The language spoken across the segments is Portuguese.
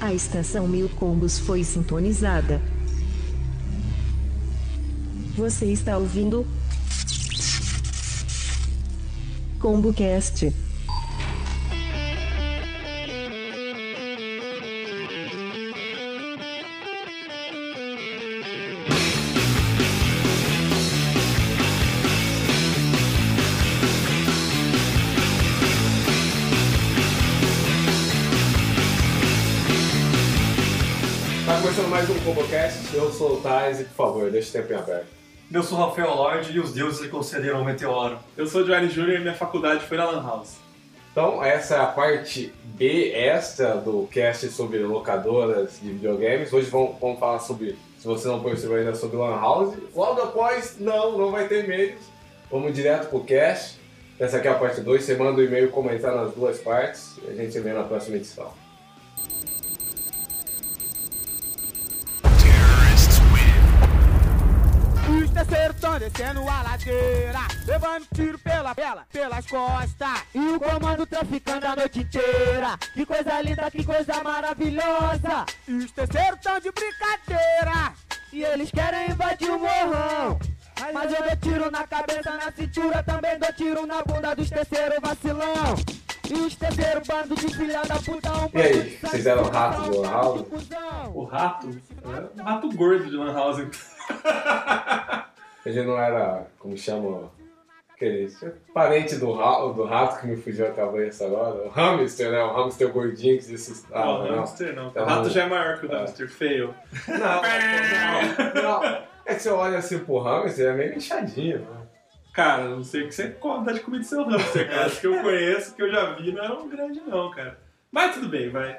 A estação Mil Combos foi sintonizada. Você está ouvindo? ComboCast. Eu sou o Thais e por favor, deixa o tempo em aberto. Eu sou Rafael Lorde e os deuses lhe concederam o meteoro. Eu sou o Johnny Júnior e minha faculdade foi na Lan House. Então, essa é a parte B extra do cast sobre locadoras de videogames. Hoje vamos, vamos falar sobre, se você não percebeu ainda, sobre Lan House. Logo após, não, não vai ter e-mails. Vamos direto pro cast. Essa aqui é a parte 2. Você manda o e-mail comentar nas duas partes e a gente se vê na próxima edição. Os terceiros tão descendo a ladeira, levando tiro pela pela, pelas costas. E o comando traficando a noite inteira. Que coisa linda, que coisa maravilhosa. E os terceiros tão de brincadeira. E eles querem invadir o morrão. Mas eu dou tiro na cabeça, na cintura, também dou tiro na bunda dos terceiros vacilão. E os terceiros bando de filha da puta, um E aí, vocês eram ratos do Lan House? O rato? É um rato gordo de Lan House. Gente não era, como chama, aquele parente do, ra- do rato que me fugiu a cabeça agora. O hamster, né? O hamster gordinho que disse. Ah, não, não. hamster não. Então, o rato já é maior que o é. hamster, feio. Não, não, não. É que você olha assim pro hamster, é meio inchadinho. Né? Cara, não sei o que você dá de comida do seu hamster, cara. Os que eu conheço, que eu já vi, não eram grande não, cara. Mas tudo bem, vai.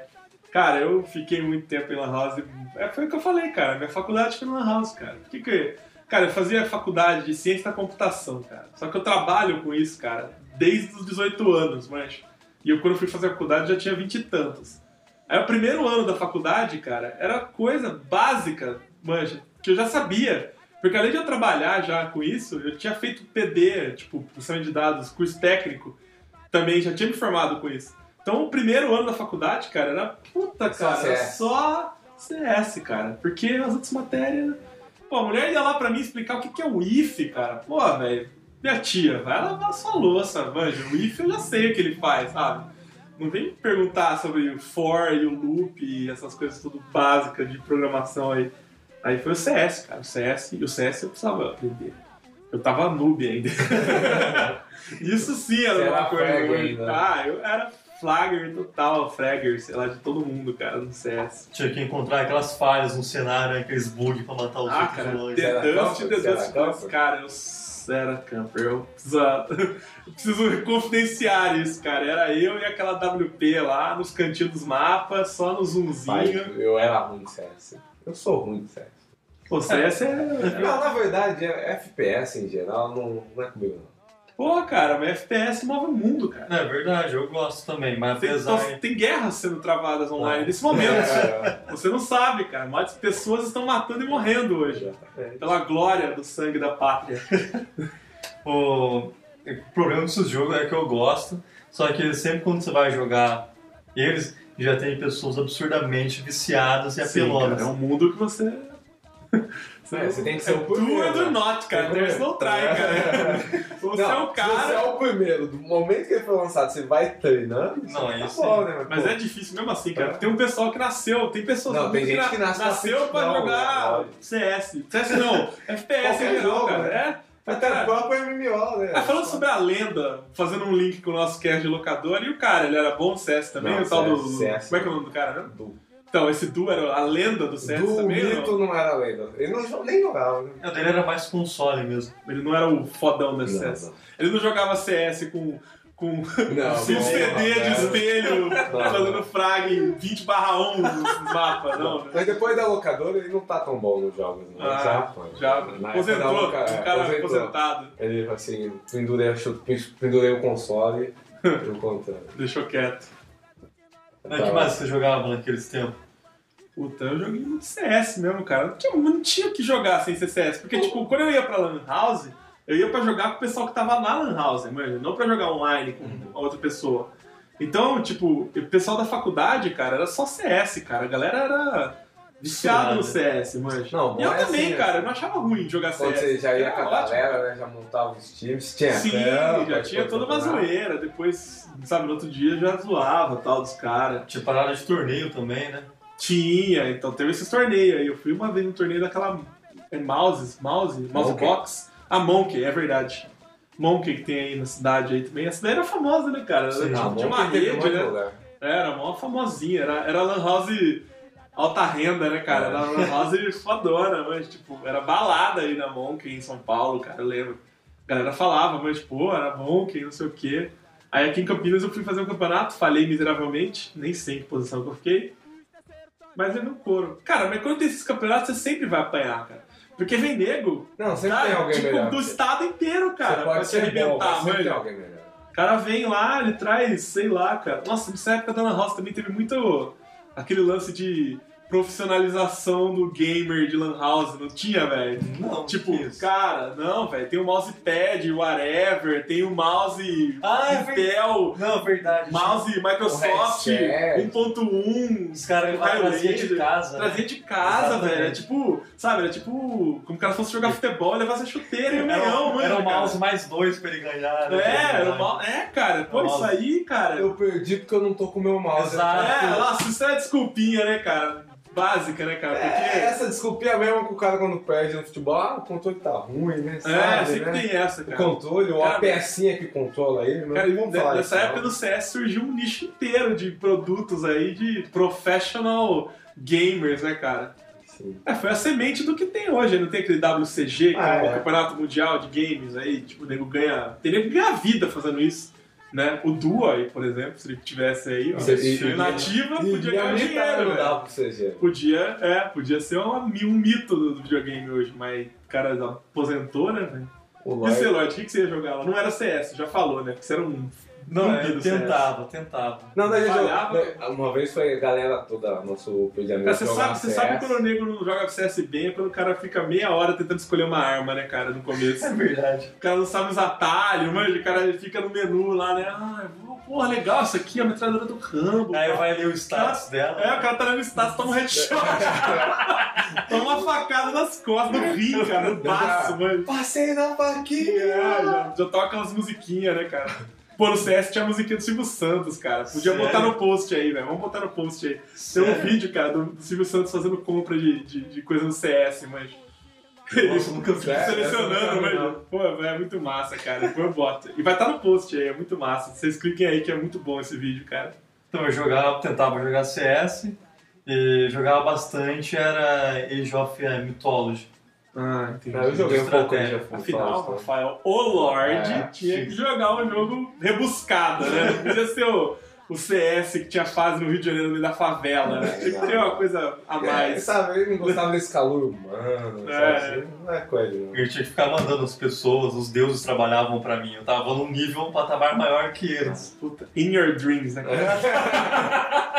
Cara, eu fiquei muito tempo em Lan House. É, foi o que eu falei, cara. Minha faculdade foi em Lan House, cara. Por que que... Cara, eu fazia faculdade de ciência da computação, cara. Só que eu trabalho com isso, cara, desde os 18 anos, mas... E eu, quando fui fazer a faculdade, já tinha 20 e tantos. Aí o primeiro ano da faculdade, cara, era coisa básica, manja, que eu já sabia. Porque além de eu trabalhar já com isso, eu tinha feito PD, tipo, processamento de dados, curso técnico, também já tinha me formado com isso. Então o primeiro ano da faculdade, cara, era puta, Só cara, era CS. só CS, cara. Porque as outras matérias. Pô, a mulher ia lá pra mim explicar o que que é o IF, cara. Pô, velho, minha tia, vai lavar sua louça, manja. O IF eu já sei o que ele faz, sabe? Não vem me perguntar sobre o for e o loop e essas coisas tudo básicas de programação aí. Aí foi o CS, cara. O CS, e o CS eu precisava aprender. Eu tava noob ainda. Isso sim era Você uma era coisa. frag ainda. Ah, eu era flagger total, fragger, sei lá, de todo mundo, cara, no CS. Tinha que encontrar aquelas falhas no cenário, aqueles bugs pra matar os Ah, outros cara, vilões. The era Dust? The Dust, camper? cara, eu era camper. Eu preciso, eu preciso confidenciar isso, cara. Era eu e aquela WP lá nos cantinhos dos mapas, só no Pai, zoomzinho. eu era ruim de CS. Eu sou ruim de CS. Pô, CS é. Não, na verdade, é- FPS em geral não, não é comigo, não. Pô, cara, mas FPS move o mundo, cara. É verdade, eu gosto também, mas Tem, apesar. então, tem guerras sendo travadas online nesse momento. É, Você não sabe, cara. Mais pessoas estão matando e morrendo hoje. Pela glória do sangue da pátria. O... o problema desses jogos é que eu gosto, só que sempre quando você vai jogar eles, já tem pessoas absurdamente viciadas e Sim, apelonas. cara, é um mundo que você. É, você tem que ser é o do primeiro, é do né? not, cara. É There's no try, cara. Você Não, é o Se você é cara. o primeiro, do momento que ele foi lançado, você vai treinando, Não, tá isso bom, sim. né? Mas pô, é difícil mesmo assim, cara. É. Tem um pessoal que nasceu, tem pessoas Não, tem gente na- que nasce nasceu na pra jogar né? CS. CS não, FPS geral, jogo, cara. né? É. Até cara, o próprio MMO, né? Ah, falando sobre a lenda, fazendo um link com o nosso cast de locador, e o cara, ele era bom no CS também, Não, o tal do. CS, CS. Como é que é o nome do cara, né? Do, Então, esse Du era a lenda do CS do também, ou mito não era lenda. Ele não, nem jogava, né? O dele era mais console mesmo. não? Ele não era o fodão do Não, CS. não. Ele não jogava CS com. Com Não, CD não, de não. espelho, fazendo frag 20 barra 1 nos mapas, não. né? Mas depois da locadora ele não tá tão bom nos jogos, não. Ah, já, foi. Já Na época da aposentou, loca- um cara aposentou. aposentado, Ele, assim, pendurei, pendurei o console e o controle. deixou quieto. Mas o que mais você jogava naqueles tempos? Puta, eu joguei muito CS mesmo, cara. Não tinha, não tinha que jogar sem ser CS. Porque, tipo, quando eu ia pra Lan House, eu ia pra jogar com o pessoal que tava na Lan House, mano. Não pra jogar online com a outra pessoa. Então, tipo, o pessoal da faculdade, cara, era só CS, cara. A galera era viciada no CS, manja. Não, bom E eu é também, assim, cara, eu não achava ruim jogar Quando CS. você já ia com a galera, né? Já montava os times. Tinha Sim, campo, já tinha toda uma zoeira. Depois, sabe, no outro dia já zoava tal dos caras. Tinha parada de torneio também, né? Tinha, então teve esses torneios aí. Eu fui uma vez no torneio daquela. É Mouses? Mouse? Mouse Monkey. Box? A Monkey, é verdade. Monkey que tem aí na cidade aí também. A cidade era famosa, né, cara? Era, Sim, tipo, Ah, bom uma rede, né? lugar. Era uma famosinha, era, era Lan House alta renda, né, cara? Era Lan House fodona, mas, tipo, era balada aí na Monkey em São Paulo, cara, eu lembro. A galera falava, mas, pô, era Monkey, não sei o quê. Aí aqui em Campinas eu fui fazer um campeonato, falhei miseravelmente, nem sei em que posição que eu fiquei. Mas é meu couro. Cara, mas quando tem esses campeonatos, você sempre vai apanhar, cara. Porque vem nego, Não, sempre cara, tem alguém tipo, melhor. do estado inteiro, cara, você pra pode se ser bom, arrebentar, sempre tem alguém melhor. O cara vem lá, ele traz, sei lá, cara. Nossa, nessa época da Lan House também teve muito aquele lance de profissionalização do gamer de Lan House, não tinha, velho? Não, Tipo, isso. cara, não, velho, tem o mousepad, whatever, tem o mouse Ah, é Intel, Não, verdade. mouse Microsoft O headset. 1.1. Os caras raio traziam de casa. né? Trazia de casa, velho. É tipo, sabe, era tipo, como o cara fosse jogar futebol, levasse a chuteira e o meião, mano. era o cara. mouse mais dois pra ele ganhar. né? É, era o mouse. É, cara, pô, isso aí, cara. Eu perdi porque eu não tô com o meu mouse. Exato. É, nossa, isso é desculpinha, né, cara? Básica, né, cara? Porque. É, essa desculpinha mesmo que o cara quando perde no futebol, ah, o controle tá ruim, né? É, Sabe, sempre né? tem essa, O cara. controle, ou Cara, a pecinha que controla ele, não Cara, vamos de- nessa época do CS surgiu um nicho inteiro de produtos aí de professional gamers, né, cara? É, foi a semente do que tem hoje. Não tem aquele WCG, que Ah, é o é. Campeonato Mundial de Games aí, tipo, o nego ganha. Tem nego que ganha vida fazendo isso. Né? O aí, por exemplo, se ele tivesse aí, ó, nativa, podia ganhar a dinheiro, velho. dá pro CG. Podia, é, podia ser uma- um mito do, do videogame hoje, mas o cara aposentou, né, velho? O E Lloyd, o que, que você ia jogar lá? Não era CS, já falou, né? Porque você era um Não, zumbi eu tentava, tentava. Não, daí Falhava. jogou- Uma vez foi a galera toda, nosso de amigos você sabe, você CS. sabe quando o nego não joga CS bem é quando o cara fica meia hora tentando escolher uma arma, né, cara, no começo. É verdade. O cara não sabe os atalhos, mano, o cara fica no menu lá, né? Ah, porra, legal, isso aqui é a metralhadora do Rambo. Aí vai ler o status dela. É, o cara tá dando status, toma um headshot. toma uma facada nas costas do rim, cara, no baço, mano. Passei na É, faquinha! já, já toca umas musiquinhas, né, cara? Pô, no CS tinha a musiquinha do Silvio Santos, cara. Podia Sério? botar no post aí, velho. Vamos botar no post aí. Tem um vídeo, cara, do Silvio Santos fazendo compra de, de, de coisa no CS, mas. Nossa, nunca vi. Sério? Selecionando, mas. Pô, é muito massa, cara. Depois eu boto. E vai estar no post aí, é muito massa. Vocês cliquem aí que é muito bom esse vídeo, cara. Então eu jogava, tentava jogar CS e jogava bastante, era Age of Mythology. Ah, entendi. Ah, eu joguei um pouco de of Afinal, Mythology, Rafael, o Lorde É, tinha que jogar um jogo rebuscado, né? Não podia ser o, o CS que tinha fase no Rio de Janeiro no meio da favela, né? Tinha que ter uma coisa a É, mais. sabe, ele não gostava desse calor humano, É. sabe? assim, Não é coisa, não. Eu tinha que ficar mandando as pessoas, os deuses trabalhavam pra mim. Eu tava num nível, um patamar maior que eles. Puta, in your dreams, né? cara?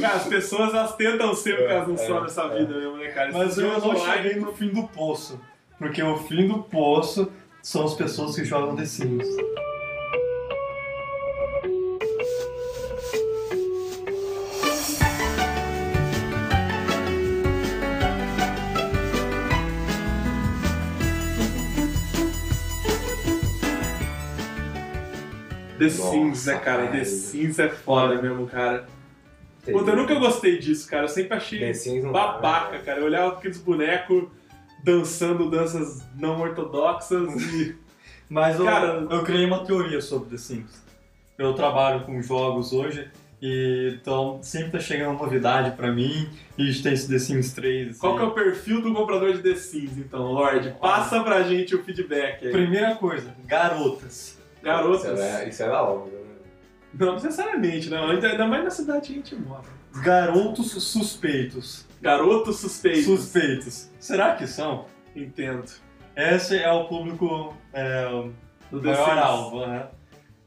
Cara, as pessoas elas tentam ser o que elas não É, são é, nessa é. vida mesmo, né, cara? Mas eu não cheguei no fim do poço. Porque o fim do poço são as pessoas que jogam The Sims. The Nossa, Sims, né, cara? The. Sims é foda mesmo, cara. Puta, eu nunca gostei disso, cara. Eu sempre achei babaca, né? cara. Eu olhava aqueles bonecos dançando danças não ortodoxas e. Mas eu, Cara- eu criei uma teoria sobre The Sims. Eu trabalho com jogos hoje, e então sempre tá chegando novidade pra mim. E a gente tem esse The Sims 3. assim. Qual que é o perfil do comprador de The Sims, então, Lorde? Passa pra gente o feedback aí. Primeira coisa, garotas. Garotas. Isso era, isso era óbvio, né? Não necessariamente, não. Ainda, ainda mais na cidade que a gente mora. Garotos suspeitos. Garotos suspeitos. Suspeitos. Será que são? Entendo. Esse é o público é, Do maior alvo, né?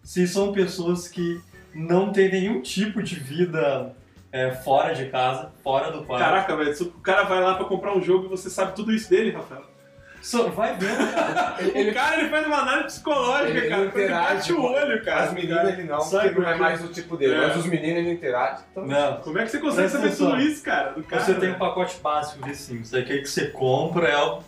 Se são pessoas que não têm nenhum tipo de vida é, fora de casa, fora do quarto. Caraca, velho, se o cara vai lá pra comprar um jogo e você sabe tudo isso dele, Rafael. Só vai vendo, cara. O cara ele faz uma análise psicológica, Ele cara. Ele interage bate o olho, cara. As meninas ele não, Sabe porque não é mais o tipo dele. É. Mas os meninos ele interage. Então, Não. Como é que você consegue Presta saber atenção. tudo isso, cara? Do cara Você tem um né? pacote básico de Sims. Aquele que você compra é o,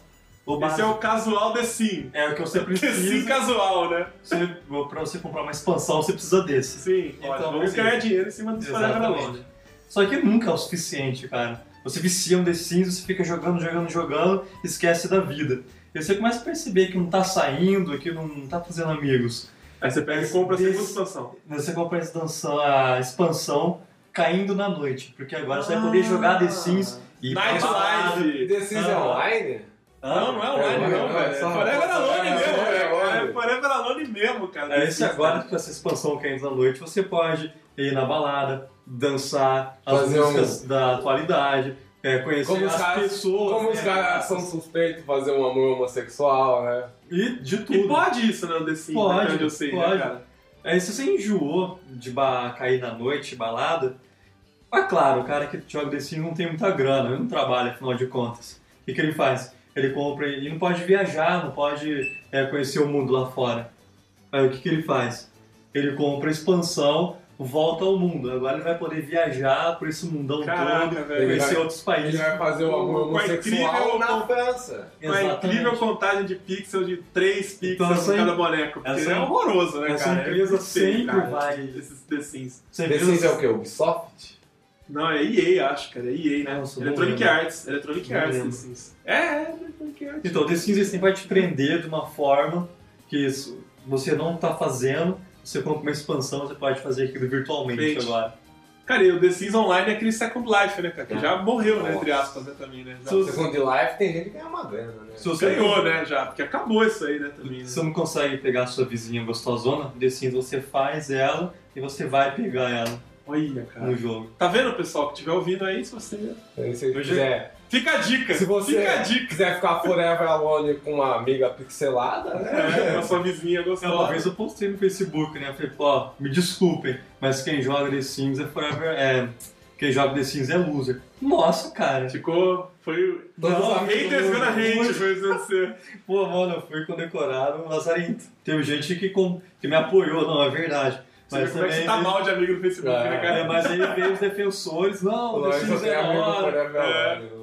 o Esse é o casual The Sim. É o que você The Sim precisa. casual, né? Você, pra você comprar uma expansão, você precisa desse. Sim, Então, olha, vamos sim. ganhar dinheiro em cima Alone. Exatamente. Só que nunca é o suficiente, cara. Você vicia um The Sims, você fica jogando, jogando, jogando, esquece da vida. E você começa a perceber que não tá saindo, que não tá fazendo amigos. Aí você pega e compra a segunda expansão. Você compra a expansão, a expansão caindo na noite, porque agora você vai poder jogar The Sims e ir pra Night balada. Live. The Sims é Ah. online? Não, não é online, É, não, é, velho. É só- Forever Alone é, mesmo, é, velho. é, É Forever Alone mesmo, cara. É esse agora com essa expansão caindo na noite, você pode ir na balada, dançar as Fazer um- músicas da atualidade, é, conhecer Como os as caras, pessoas. como os né? caras são suspeitos de fazer um amor homossexual, né? E de tudo. E pode isso, né, Sims, Pode, até onde eu sei, pode. né, cara? Aí se você enjoou de ba- cair na noite, balada, é claro, o cara que joga The Sims não tem muita grana, ele não trabalha, afinal de contas. O que, que ele faz? Ele compra e não pode viajar, não pode é, conhecer o mundo lá fora. Aí o que, que ele faz? Ele compra a expansão, volta ao mundo. Agora ele vai poder viajar por esse mundão Caraca, todo, velho. conhecer vai- outros países. Ele vai fazer o amor Com a homossexual incrível- na França. Uma Exatamente. incrível contagem de pixels de 3 pixels Então, por essa- cada boneco. Porque essa- é horroroso, né, essa cara? empresa é sempre cara, vai- Esses The Sims. The Sims é o quê? Ubisoft? Não, é EA, acho, cara. É EA, né? Nossa, Electronic lembro. Arts. Electronic Não Arts The lembro. Sims. É, é, Electronic Arts. Então, The Sims sempre vai te prender de uma forma que isso- você não está fazendo. Você compra uma expansão, você pode fazer aquilo virtualmente Gente. agora. Cara, e o The Sims Online é aquele Second Life, né, cara? Que É. já morreu, né, Nossa. entre aspas, né, também, né? Já Se Segundo de Life tem gente que ganha uma grana, né? Se você, ganhou, né, já. Porque acabou isso aí, né, também. Né? você não consegue pegar a sua vizinha gostosona, The Sims você faz ela e você vai pegar ela Olha, cara. no jogo. Tá vendo, pessoal, que estiver ouvindo aí, se você... Se você quiser, Fica a dica! se você Fica a dica! quiser ficar forever alone com uma amiga pixelada, né? É, com a sua vizinha Uma gostosa. vez eu postei no Facebook, né? Eu falei, ó, me desculpem, mas quem joga The Sims é forever. É, quem joga The Sims é loser. Nossa, cara. Ficou... Foi... Todos Não, Haters gonna hate, foi isso você. Pô, mano, eu fui condecorado um lazarento. Teve gente que, com- que me apoiou, não, é verdade. Você vê como é que você tá mal de amigo no Facebook, É. né, É, cara? mas aí veio os defensores, não, o The Sims é hora. forever É. alone.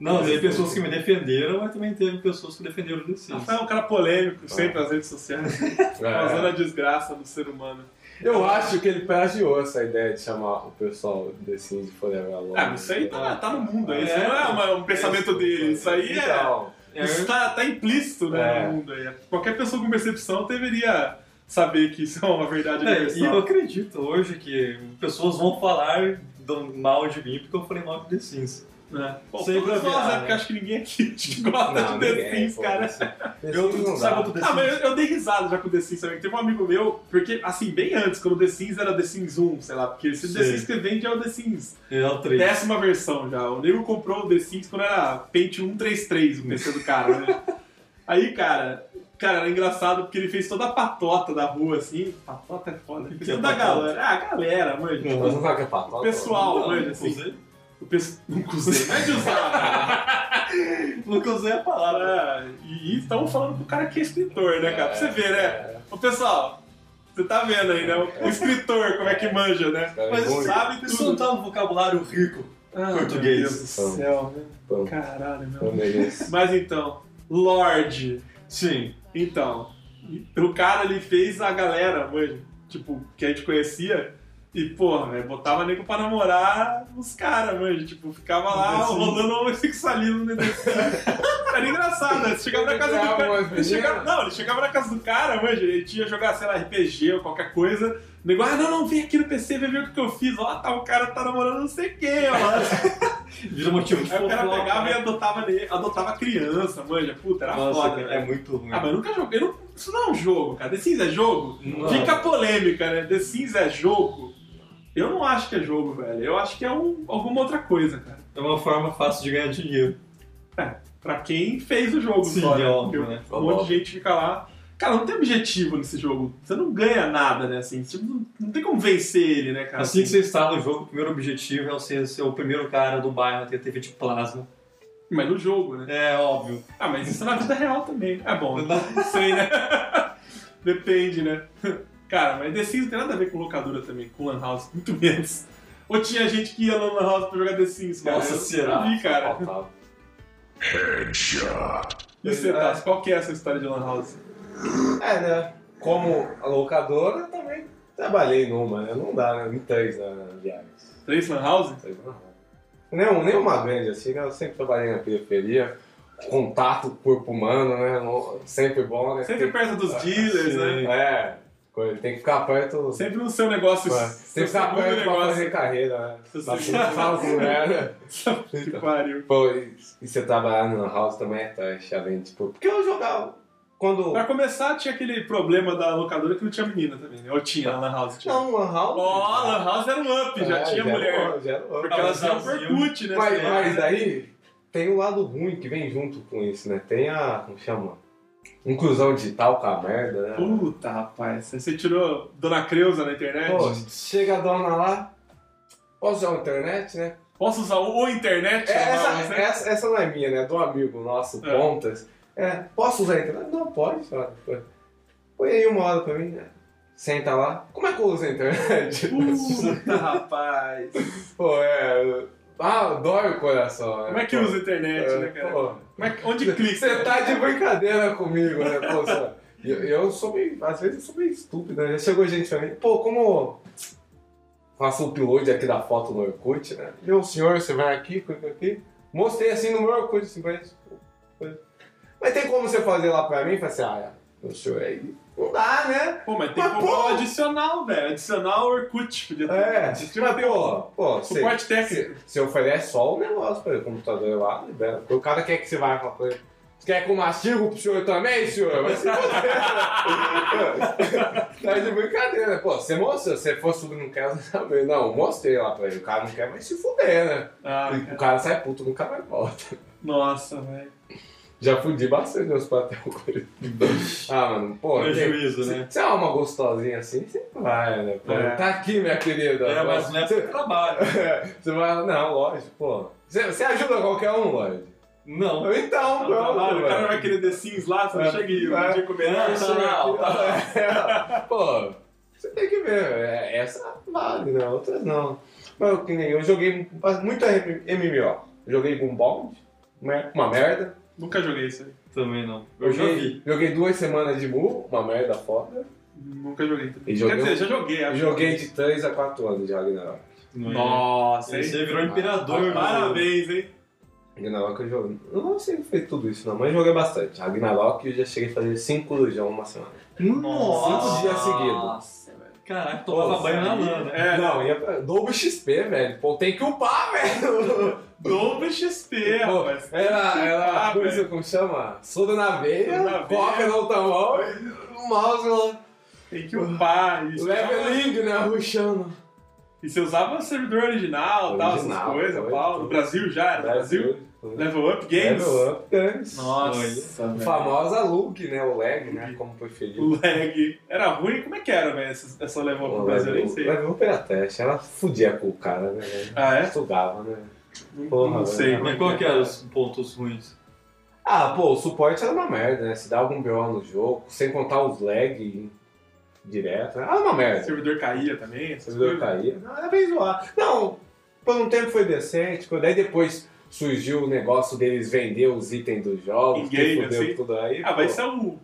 No- Não, teve pessoas que me defenderam, mas também teve pessoas que defenderam o The Sims. Rafael é um cara polêmico, sempre nas redes sociais, causando a É. desgraça do ser humano. Eu acho que ele plagiou essa ideia de chamar o pessoal The Sims de Forever Alone. Ah, mas isso aí tá, tá no mundo, aí. isso É. não é uma- um pensamento dele, isso aí é... Então, É, Isso tá, tá implícito né, É. no mundo aí. Qualquer pessoa com percepção deveria saber que isso é uma verdade É, e eu universal. acredito hoje que pessoas vão falar do mal de mim porque eu falei mal de The Sims. Né? Bom, Sempre todos nós, haverá, né? Porque acho que ninguém aqui gosta não, de The Sims, pô, cara. The Eu, não sabe The Ah, mas eu, eu dei risada já com o The Sims também. Teve um amigo meu, porque, assim, bem antes, quando o The Sims era The Sims 1, sei lá, porque esse The Sim. Sims que vende é o The Sims É o 3. décima versão já. O nego comprou o The Sims quando era Pentium 133, o PC do cara, né? Aí, cara, cara, era engraçado porque ele fez toda a patota da rua, assim. Patota é foda. Ele Que fez é toda a patota? galera. Ah, a galera, mano. Não. Mas não sabe o que é patota? O pessoal, nunca assim. O pessoal. Nunca usei. Não é de usar. Nunca usei a palavra. Ah, e estamos falando pro cara que é escritor, né, cara? Pra você ver, né? É, Ô, pessoal, você tá vendo aí, né? O, o escritor, como é que manja, né? Mas é bom, sabe Isso não tudo. tá vocabulário rico. Ah, português. Meu Deus do céu, né? Caralho, meu. Mas então, Lorde. Sim. Então, o cara ele fez a galera, manja, tipo, que a gente conhecia. E, porra, velho, botava nego pra namorar os caras, manja. Tipo, ficava lá Sim. rolando homossexualismo dentro desse Era engraçado, né? Você chegava na casa do cara. Ele chegava, não, ele chegava na casa do cara, manja, ele tinha jogar, sei lá, RPG ou qualquer coisa. O nego, ah, não, não, vem aqui no PC, vem ver o que eu fiz. Ó, tá, o cara tá namorando não sei quem, ó. Vira motivo de Aí o cara pegava e adotava, nele, adotava criança, manja. Puta, era Nossa, foda, cara, é muito ruim. Ah, mas eu nunca joguei. não- Isso não é um jogo, cara. The Sims é jogo? Não. Fica polêmica, né? The Sims é jogo? Eu não acho que é jogo, velho. Eu acho que é um, alguma outra coisa, cara. É uma forma fácil de ganhar dinheiro. Pra quem fez o jogo Sim, só, é né? óbvio, né? Um monte de gente fica lá. Cara, não tem objetivo nesse jogo. Você não ganha nada, né? Assim, não, não tem como vencer ele, né, cara? Assim que você instala o jogo, o primeiro objetivo é você ser o primeiro cara do bairro a ter TV de plasma. Mas no jogo, né? É, óbvio. Ah, mas isso na vida real também. É bom, não sei, né? Depende, né? Cara, mas The Sims não tem nada a ver com locadora também, com Lan House, muito menos. Ou tinha gente que ia no Lan House pra jogar The Sims, cara? Nossa, eu será? não vi, cara. Faltava. E você, Tassi, qual que é essa história de Lan House? É, né? Como locadora, eu também trabalhei numa, né? Não dá, né? Em três na viagem. Três Lan House? Três não. Nem, nem uma grande assim, né? Eu sempre trabalhei na periferia. Contato corpo humano, né? Sempre bom, né? Sempre perto dos dealers, né? É, tem que ficar perto. Sempre no seu negócio. Ué, tem que ficar perto pra negócio. fazer carreira, né? Tá né? Que pariu. Pô, e, e você trabalhar no house também é trash, além, tipo. Porque eu jogava. Quando. Pra começar, tinha aquele problema da locadora que não tinha menina também, né? Ou tinha na Lan House? Tinha. Não, Lan House. Ó, Lan House era um up, já É, tinha era mulher. um- já era um- Porque Ah, elas iam- cut, né? Mas, mas daí tem o lado ruim que vem junto com isso, né? Tem a. Como chama? Inclusão digital com a merda, né? Puta, rapaz. Você tirou Dona Creuza na internet? Pô, chega a dona lá. Posso usar a internet, né? Posso usar o, internet? É, essa, House, né? essa, essa não é minha, né? É do amigo nosso, É. Pontas. É, posso usar a internet? Não, pode. Põe aí uma hora pra mim, né? Senta lá. Como é que eu uso a internet? Puta, rapaz. Pô, é. Ah, dói o coração. né? Como é que usa a internet, é, né, cara? pô. É que- onde clica? Você tá de brincadeira comigo, né? Pô, só- eu, eu sou meio. Às vezes eu sou meio estúpido, né? Já chegou gente pra mim, pô, como faço o upload aqui da foto no Orkut, né? Meu senhor, você vai aqui, clica aqui. Mostrei assim no meu Orkut, assim, parece. Mas tem como você fazer lá pra mim? Falei assim, ah, meu senhor aí. Não dá, né? Pô, mas tem Mas, que pô. comprar um adicional, velho. Adicional Orkut. Podia ter. É, Podia mas pô, pô, suporte técnico. você, oferece só o negócio pra ele, o computador lá, libera. Porque o cara quer que você vá falar com ele. Você quer que eu mastigo pro senhor também, senhor? Vai se foder. tá de brincadeira. Pô, você mostrou, se você for subir não quer saber. Não, eu mostrei lá pra ele. O cara não quer, mas se fuder, né? Ah, o cara sai puto, nunca mais volta. Nossa, velho. Já fudi bastante meus papéis. Ah, mano, pô. Prejuízo, se, né? Se é uma gostosinha assim, você vai, né? Pô, É. Tá aqui, minha querida. É, mas não é Você- pro trabalho. Você vai, não, lógico, pô. Você, você ajuda qualquer um, lógico. Não. Então, Não, pronto. trabalho, o cara vai querer The Sims lá, você não É. chega e É. um dia comer. Não, Não, não, não. É, Pô, você tem que ver. é, Essa vale, né? Outras não. Mas eu, que nem eu joguei muito MMO. Joguei com Bond, né? uma merda. Nunca joguei isso aí. Também não. Eu já Joguei, vi. joguei duas semanas de Mu, uma merda foda. Nunca joguei também. E joguei Quer dizer, já joguei. Acho. joguei de 3 a 4 anos de Ragnarok. Nossa, você virou imperador. né? Parabéns, hein? Ragnarok eu joguei. Eu não sei se fez tudo isso não, mas joguei bastante. Ragnarok eu já cheguei a fazer 5 lujão uma semana. Nossa. Cinco dias seguidos. Nossa, velho. Caraca, tomava banho na né? É, Não, ia pra... dobro XP, velho. Pô, tem que upar, velho. Dobro XP, Pô, rapaz. Era, era Ah, coisa, velho. como chama? Soda na veia, coca no tamão, o mouse lá. Tem que upar isso. Leveling, né? Ruxando. E você usava servidor original, tal, essas Original, coisas, foi. pau. No Brasil já era? No Brasil? Level Up Games? Level Up Games. Nossa, O velho. famosa Lug, né? O lag, né? Como preferir. O lag. Era ruim? Como é que era, velho, essa, essa Level Up no Brasil? Eu nem sei. Level Up era teste. Ela fudia com o cara, né? Ah, é? Sugava, né? Não- Porra, não sei. Mas qual que eram os pontos ruins? Ah, pô, o suporte era uma merda, né? Se dá algum BO no jogo, sem contar os lag direto, né? era uma O merda. servidor caía também? O servidor coisas? caía. Não, era bem zoado. Não, por um tempo foi decente, daí depois surgiu o negócio deles vender os itens dos jogos, fudeu assim? tudo aí. Ah, pô, mas isso é, um,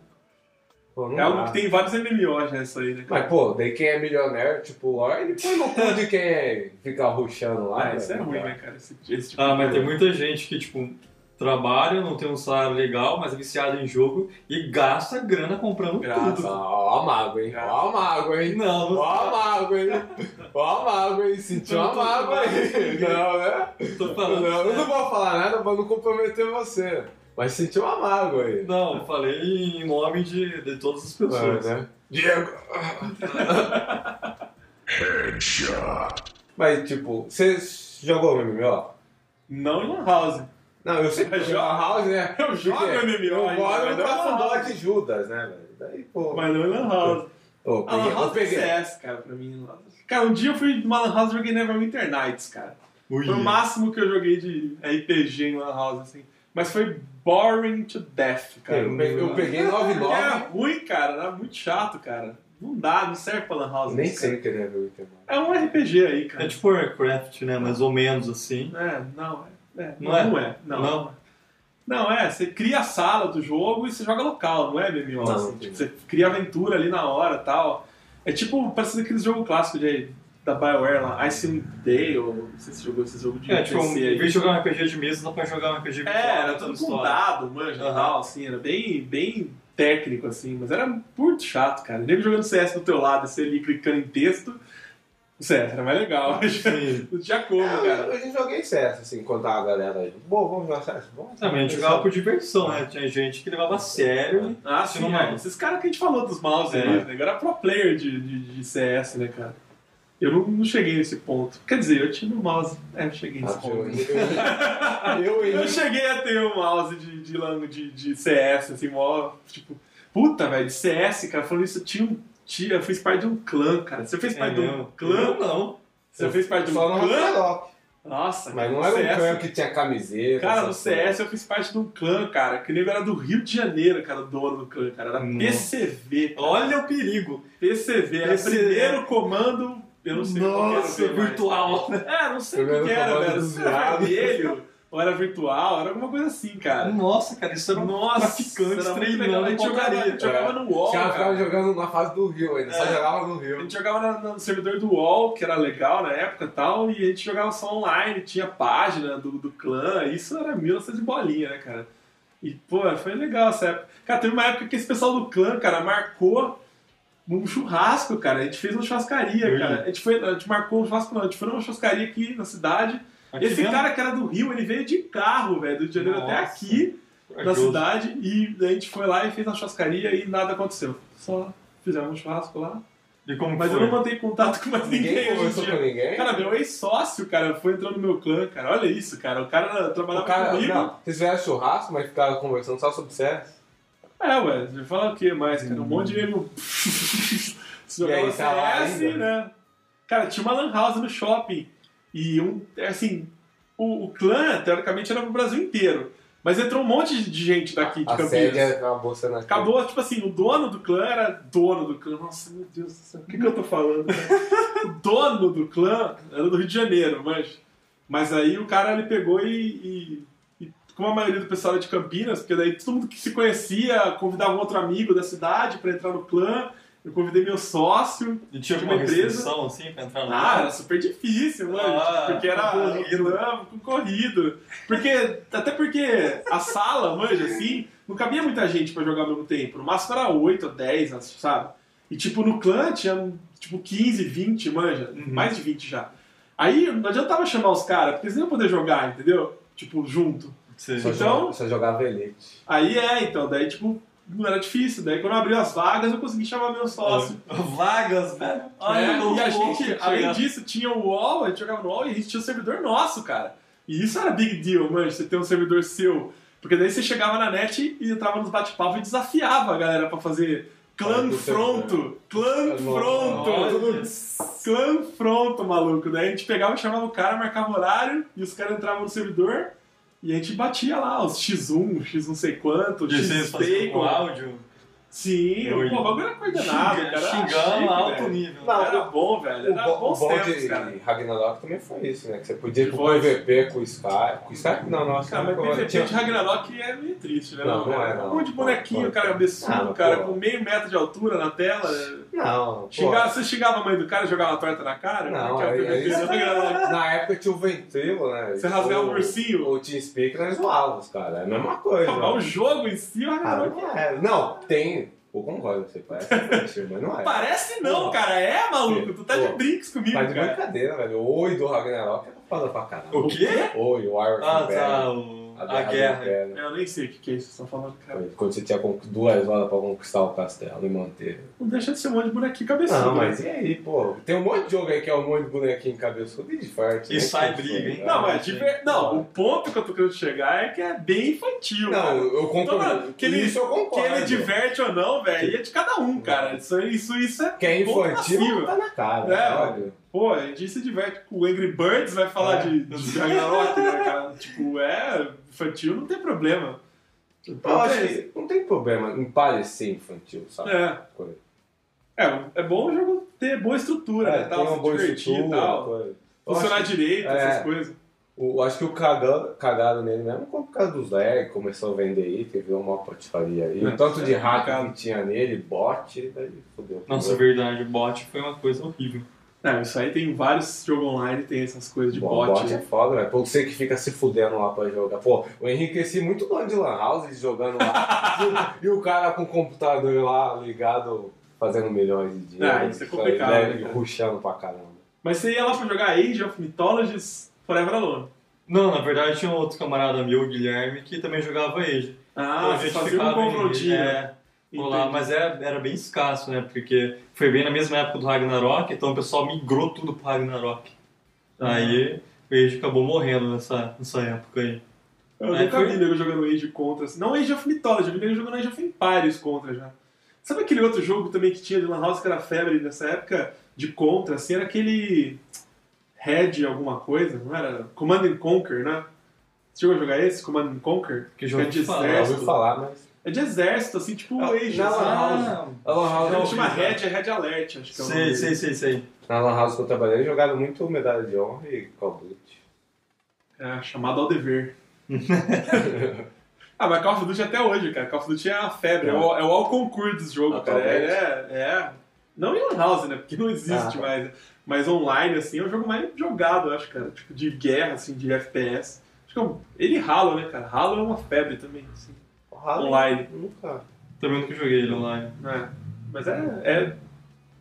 pô, é algo dá. que tem em vários MMOs já, isso aí, né? Mas, pô, daí quem é milionário, tipo Lore, ele põe no cu de quem é ficar ruxando lá. Ah, isso é né? ruim, né, cara? Esse, esse tipo Ah, mas tem muita gente que, tipo, trabalha, não tem um salário legal, mas é viciado em jogo e gasta grana comprando Graça. tudo. Ó, a mago, hein? Ó, a mago, hein? Não, não Ó, a mago, hein? Ó, a mago, hein? Sentiu a mago aí. Não, né? tô falando. Não, eu não vou falar nada pra não comprometer você. Mas sentiu uma mágoa aí. Não, eu falei em nome de, de todas as É, pessoas. né? Diego! Mas, tipo, você jogou MMO? Não em Lan House. Não, eu sempre jogo joga- House, né? Eu jogo MMO Eu moro no não é Lan House. Cafundote Judas, né, velho? Daí, pô... Mas não em Lan House. Ô, A Lan peguei, House é peguei. CS, cara, pra mim. Cara, um dia eu fui numa Lan House e joguei Neverwinter Nights, cara. Ui. Foi o máximo que eu joguei de RPG em Lan House, assim. Mas foi boring to death, cara. Eu peguei, eu peguei 99, Era ruim, cara. Era muito chato, cara. Não dá, não serve pra Lan House. nem isso, sei o que é ver o. É um RPG aí, cara. É tipo Warcraft, né? Mais ou menos assim. É, não, é. é, Não não, é? não é. Não, Não? Não, é, você cria a sala do jogo e você joga local, não é MMO? Não, assim, tipo, você cria aventura ali na hora tal. É tipo, parece aqueles jogos clássicos de, da BioWare lá, Icewind Dale, não sei se você jogou esse jogo de É, tipo, PC em vez de jogar um RPG de mesa, dá pra jogar um RPG virtual. É, era contando tudo com dado, manja Aham. tal, assim, era bem, bem técnico, assim, mas era muito chato, cara. Nem jogando CS do teu lado, você ali clicando em texto, o CS era mais legal. Sim. Não tinha como, Eu, cara. eu joguei CS, assim, tava a galera aí. Bom, vamos jogar CS? Vamos. Também, a gente jogava por diversão, né? Tinha gente que levava a sério. Ah, sim, não é. Esses caras que a gente falou dos mouse É. aí, né? Agora é pro player de, de, de CS, né, cara? Eu não, não cheguei nesse ponto. Quer dizer, eu tinha um mouse. É, eu cheguei nesse Ah, ponto. eu, eu, eu, Eu cheguei a ter um mouse de, de, de, de CS, assim, mó, tipo, puta, velho, de CS, cara, falando isso, eu tinha um. Tinha, eu fiz parte de um clã, cara. Você fez É parte de um mesmo? clã? Eu não. Você fez parte de um Só no clã? Ragnarok. Nossa, Mas cara, não era um CS clã que tinha camiseta. Cara, no CS eu fiz parte de um clã, cara, que nego era do Rio de Janeiro, cara, o dono do clã, cara. Era Nossa. PCV. cara. Olha o perigo. PCV, era PCV. primeiro comando, eu não sei Nossa, o que era. virtual. É, não sei o que era, velho. Se era vermelho, ou era virtual, era alguma coisa assim, cara. Nossa, cara, isso era um Nossa, traficante treinando. A gente jogava, a gente jogava no UOL, ficavam cara. jogando na fase do Rio ainda, só É. jogava no A Rio. gente jogava na- no servidor do UOL, que era legal na época e tal, e a gente jogava só online, tinha página do, do clã, isso era 1900 de bolinha, né, cara? E, pô, foi legal essa época. Cara, teve uma época que esse pessoal do clã, cara, marcou um churrasco, cara. A gente fez uma churrascaria, Ui. cara. A gente, foi, a gente marcou um churrasco, não, a gente foi numa churrascaria aqui na cidade. Aqui esse mesmo? cara que era do Rio, ele veio de carro, velho, do Rio de Janeiro até Nossa. aqui na Corajoso. cidade, e a gente foi lá e fez uma churrascaria e nada aconteceu. Só fizemos um churrasco lá. E como Mas foi? eu não mantenho contato com mais ninguém, Ninguém hoje em dia. com ninguém. Cara, meu ex-sócio, cara, foi entrando no meu clã, cara. Olha isso, cara. O cara o trabalhava cara, comigo. não, vocês fizeram churrasco, mas ficaram conversando só sobre CS? É, ué, você fala o que mais, cara? Um monte de nego. Se aí, jogava tá lá CS, ainda? né? Cara, tinha uma lan house no shopping. E um. é Assim, o, o clã, teoricamente, era pro Brasil inteiro. Mas entrou um monte de gente daqui de a Campinas. sede acabou sendo aqui. Acabou, tipo assim, o dono do clã era dono do clã. Nossa, meu Deus do céu, o que, que eu tô falando? cara? o dono do clã era do Rio de Janeiro, mas. Mas aí o cara ele pegou e- e como a maioria do pessoal era de Campinas, porque daí todo mundo que se conhecia convidava um outro amigo da cidade pra entrar no clã. Eu convidei meu sócio. E tinha uma empresa. assim, pra entrar no Ah, era super difícil, mano. Ah, porque era clã concorrido. Porque, até porque a sala, manja, assim, não cabia muita gente pra jogar ao mesmo tempo. No máximo era 8 ou 10, sabe? E tipo, no clã tinha tipo 15, 20, manja. Uhum. Mais de 20 já. Aí não adiantava chamar os caras, porque eles não iam poder jogar, entendeu? Tipo, junto. Sim. Só, Então- jogava, só jogava Elite. Aí é, então, daí tipo, não era difícil. Daí quando abriu as vagas, eu consegui chamar meu sócio. Vagas, velho. É, o e a gente, além disso, tinha o UOL, a gente jogava no UOL e a gente tinha o servidor nosso, cara. E isso era big deal, mano, você ter um servidor seu. Porque daí você chegava na net e entrava nos bate-papo e desafiava a galera pra fazer clã fronto. Clã fronto. Clã fronto, maluco. Daí a gente pegava e chamava o cara, marcava horário e os caras entravam no servidor e a gente batia lá os X1, X não sei quanto, X faziam com áudio. Sim, Eu- pô, o bagulho era coordenado, Xinga- cara. Xingando chique, a alto velho. nível. Não, Era bom, velho. O Era bom, o bom tempos, de cara. Ragnarok também foi isso, né? Que você podia ir pro. PVP com o Skype. Com o Skype? Não, não, acho que Cara, mas não. PVP Tinha- de Ragnarok é meio triste, né? Não, não cara? é, não. Um monte de bonequinho, Não, cara, absurdo, Ah, mas, cara, pô. com meio metro de altura na tela. Não. Xingava, você xingava a mãe do cara e jogava uma torta na cara? Não, é é o Ragnarok? Na época tinha o Ventrilo, né? Você rasgava o o ursinho? O Teamspeak nós zoávamos, cara. É a mesma coisa. Não, mas o jogo em si, o Ah, Ragnarok. não, é. não, tem. Eu concordo, você parece infantil, mas não é. Parece não, Pô. cara. É, maluco. Tu tá Pô. de brinks comigo, Tá de cara. brincadeira, velho. Oi do Ragnarok era foda pra caralho. O quê? Oi, o Iron Ah, tá. o- A guerra. É, Eu nem sei o que que é isso, vocês estão falando, cara. Quando você tinha duas horas pra conquistar o castelo e manter. Não deixa de ser um monte de bonequinho cabeçudo. Não, né? mas e aí, pô? Tem um monte de jogo aí que é um monte de bonequinho cabeçudo e de farto. E né? sai Que briga, hein? foi, Não, né? mas diver... não, o ponto que eu tô querendo chegar é que é bem infantil. Não, cara. eu Então, concordo. mano, que ele- Isso eu Que concordo. ele diverte ou não, velho. E é de cada um, cara. Isso, isso, isso é. Que é infantil, tá na cara. É, sabe? Pô, a gente se diverte. O Angry Birds vai falar É. de, de Ragnarok, né, cara? Tipo, é. Infantil não tem problema. Eu acho que não tem problema em parecer infantil, sabe? É. Coisa. É, é bom o jogo ter boa estrutura, né? É, Tal, tem uma se boa divertir e estrutura. tal. coisa. Funcionar que- direito, é. essas coisas. O, acho que o cagado, cagado nele mesmo foi por causa dos lag, começou a vender item, virou uma patifaria aí. É, o tanto de é hack que tinha nele, bot, daí fodeu. Nossa, é verdade, o bot foi uma coisa horrível. Não, isso aí tem vários jogos online, tem essas coisas de Bom, bot. bot é foda, velho. Pô, você que fica se fudendo lá pra jogar. Pô, o Henrique esse muito dono de Lan House jogando lá. e o cara com o computador lá ligado, fazendo milhões de dinheiro. Ah, isso é complicado, Né, né, cara? rushando pra caramba. Mas você ia lá pra jogar Age of Mythologies Forever Alone. Não, na verdade tinha um outro camarada meu, o Guilherme, que também jogava Age. Ah, Então, você fazia um em- confrontinho. É, lá, Entendi. mas era, era bem escasso, né? Porque foi bem na mesma época do Ragnarok, então o pessoal migrou tudo pro Ragnarok. Aí o Age acabou morrendo nessa, nessa época aí. Eu Aí nunca foi- vi nego jogando Age contra. Não Age of Mythology, eu vi nego jogando Age of Empires contra já. Sabe aquele outro jogo também que tinha de Lan House que era febre nessa época de contra, assim, era aquele Red alguma coisa, não era? Command and Conquer, né? Você chegou a jogar esse, Command and Conquer? Que jogo é de que fala? Eu exército. ouvi falar, mas. É de exército, assim, tipo Não, Age. na assim. Lan House. A Lan House chama ouvi, Red, é Red Alert, acho que é o nome Sei, dele. sei, sei, sei. Na Lan House que eu trabalhei, jogaram muito Medalha de Honra e Call of Duty. É, chamado ao dever. ah, mas Call of Duty até hoje, cara. Call of Duty é a febre, é o, é o all concurso dos jogos, cara. Atualmente. É, é, é. Não em Lan House, né? Porque não existe Ah, mais. Mas online, assim, é o jogo mais jogado, eu acho, cara. Tipo, de guerra, assim, de FPS. Acho que é um- ele e Halo, né, cara? Halo é uma febre também, assim. Online. Nunca. Também nunca joguei ele online. né? Mas é. é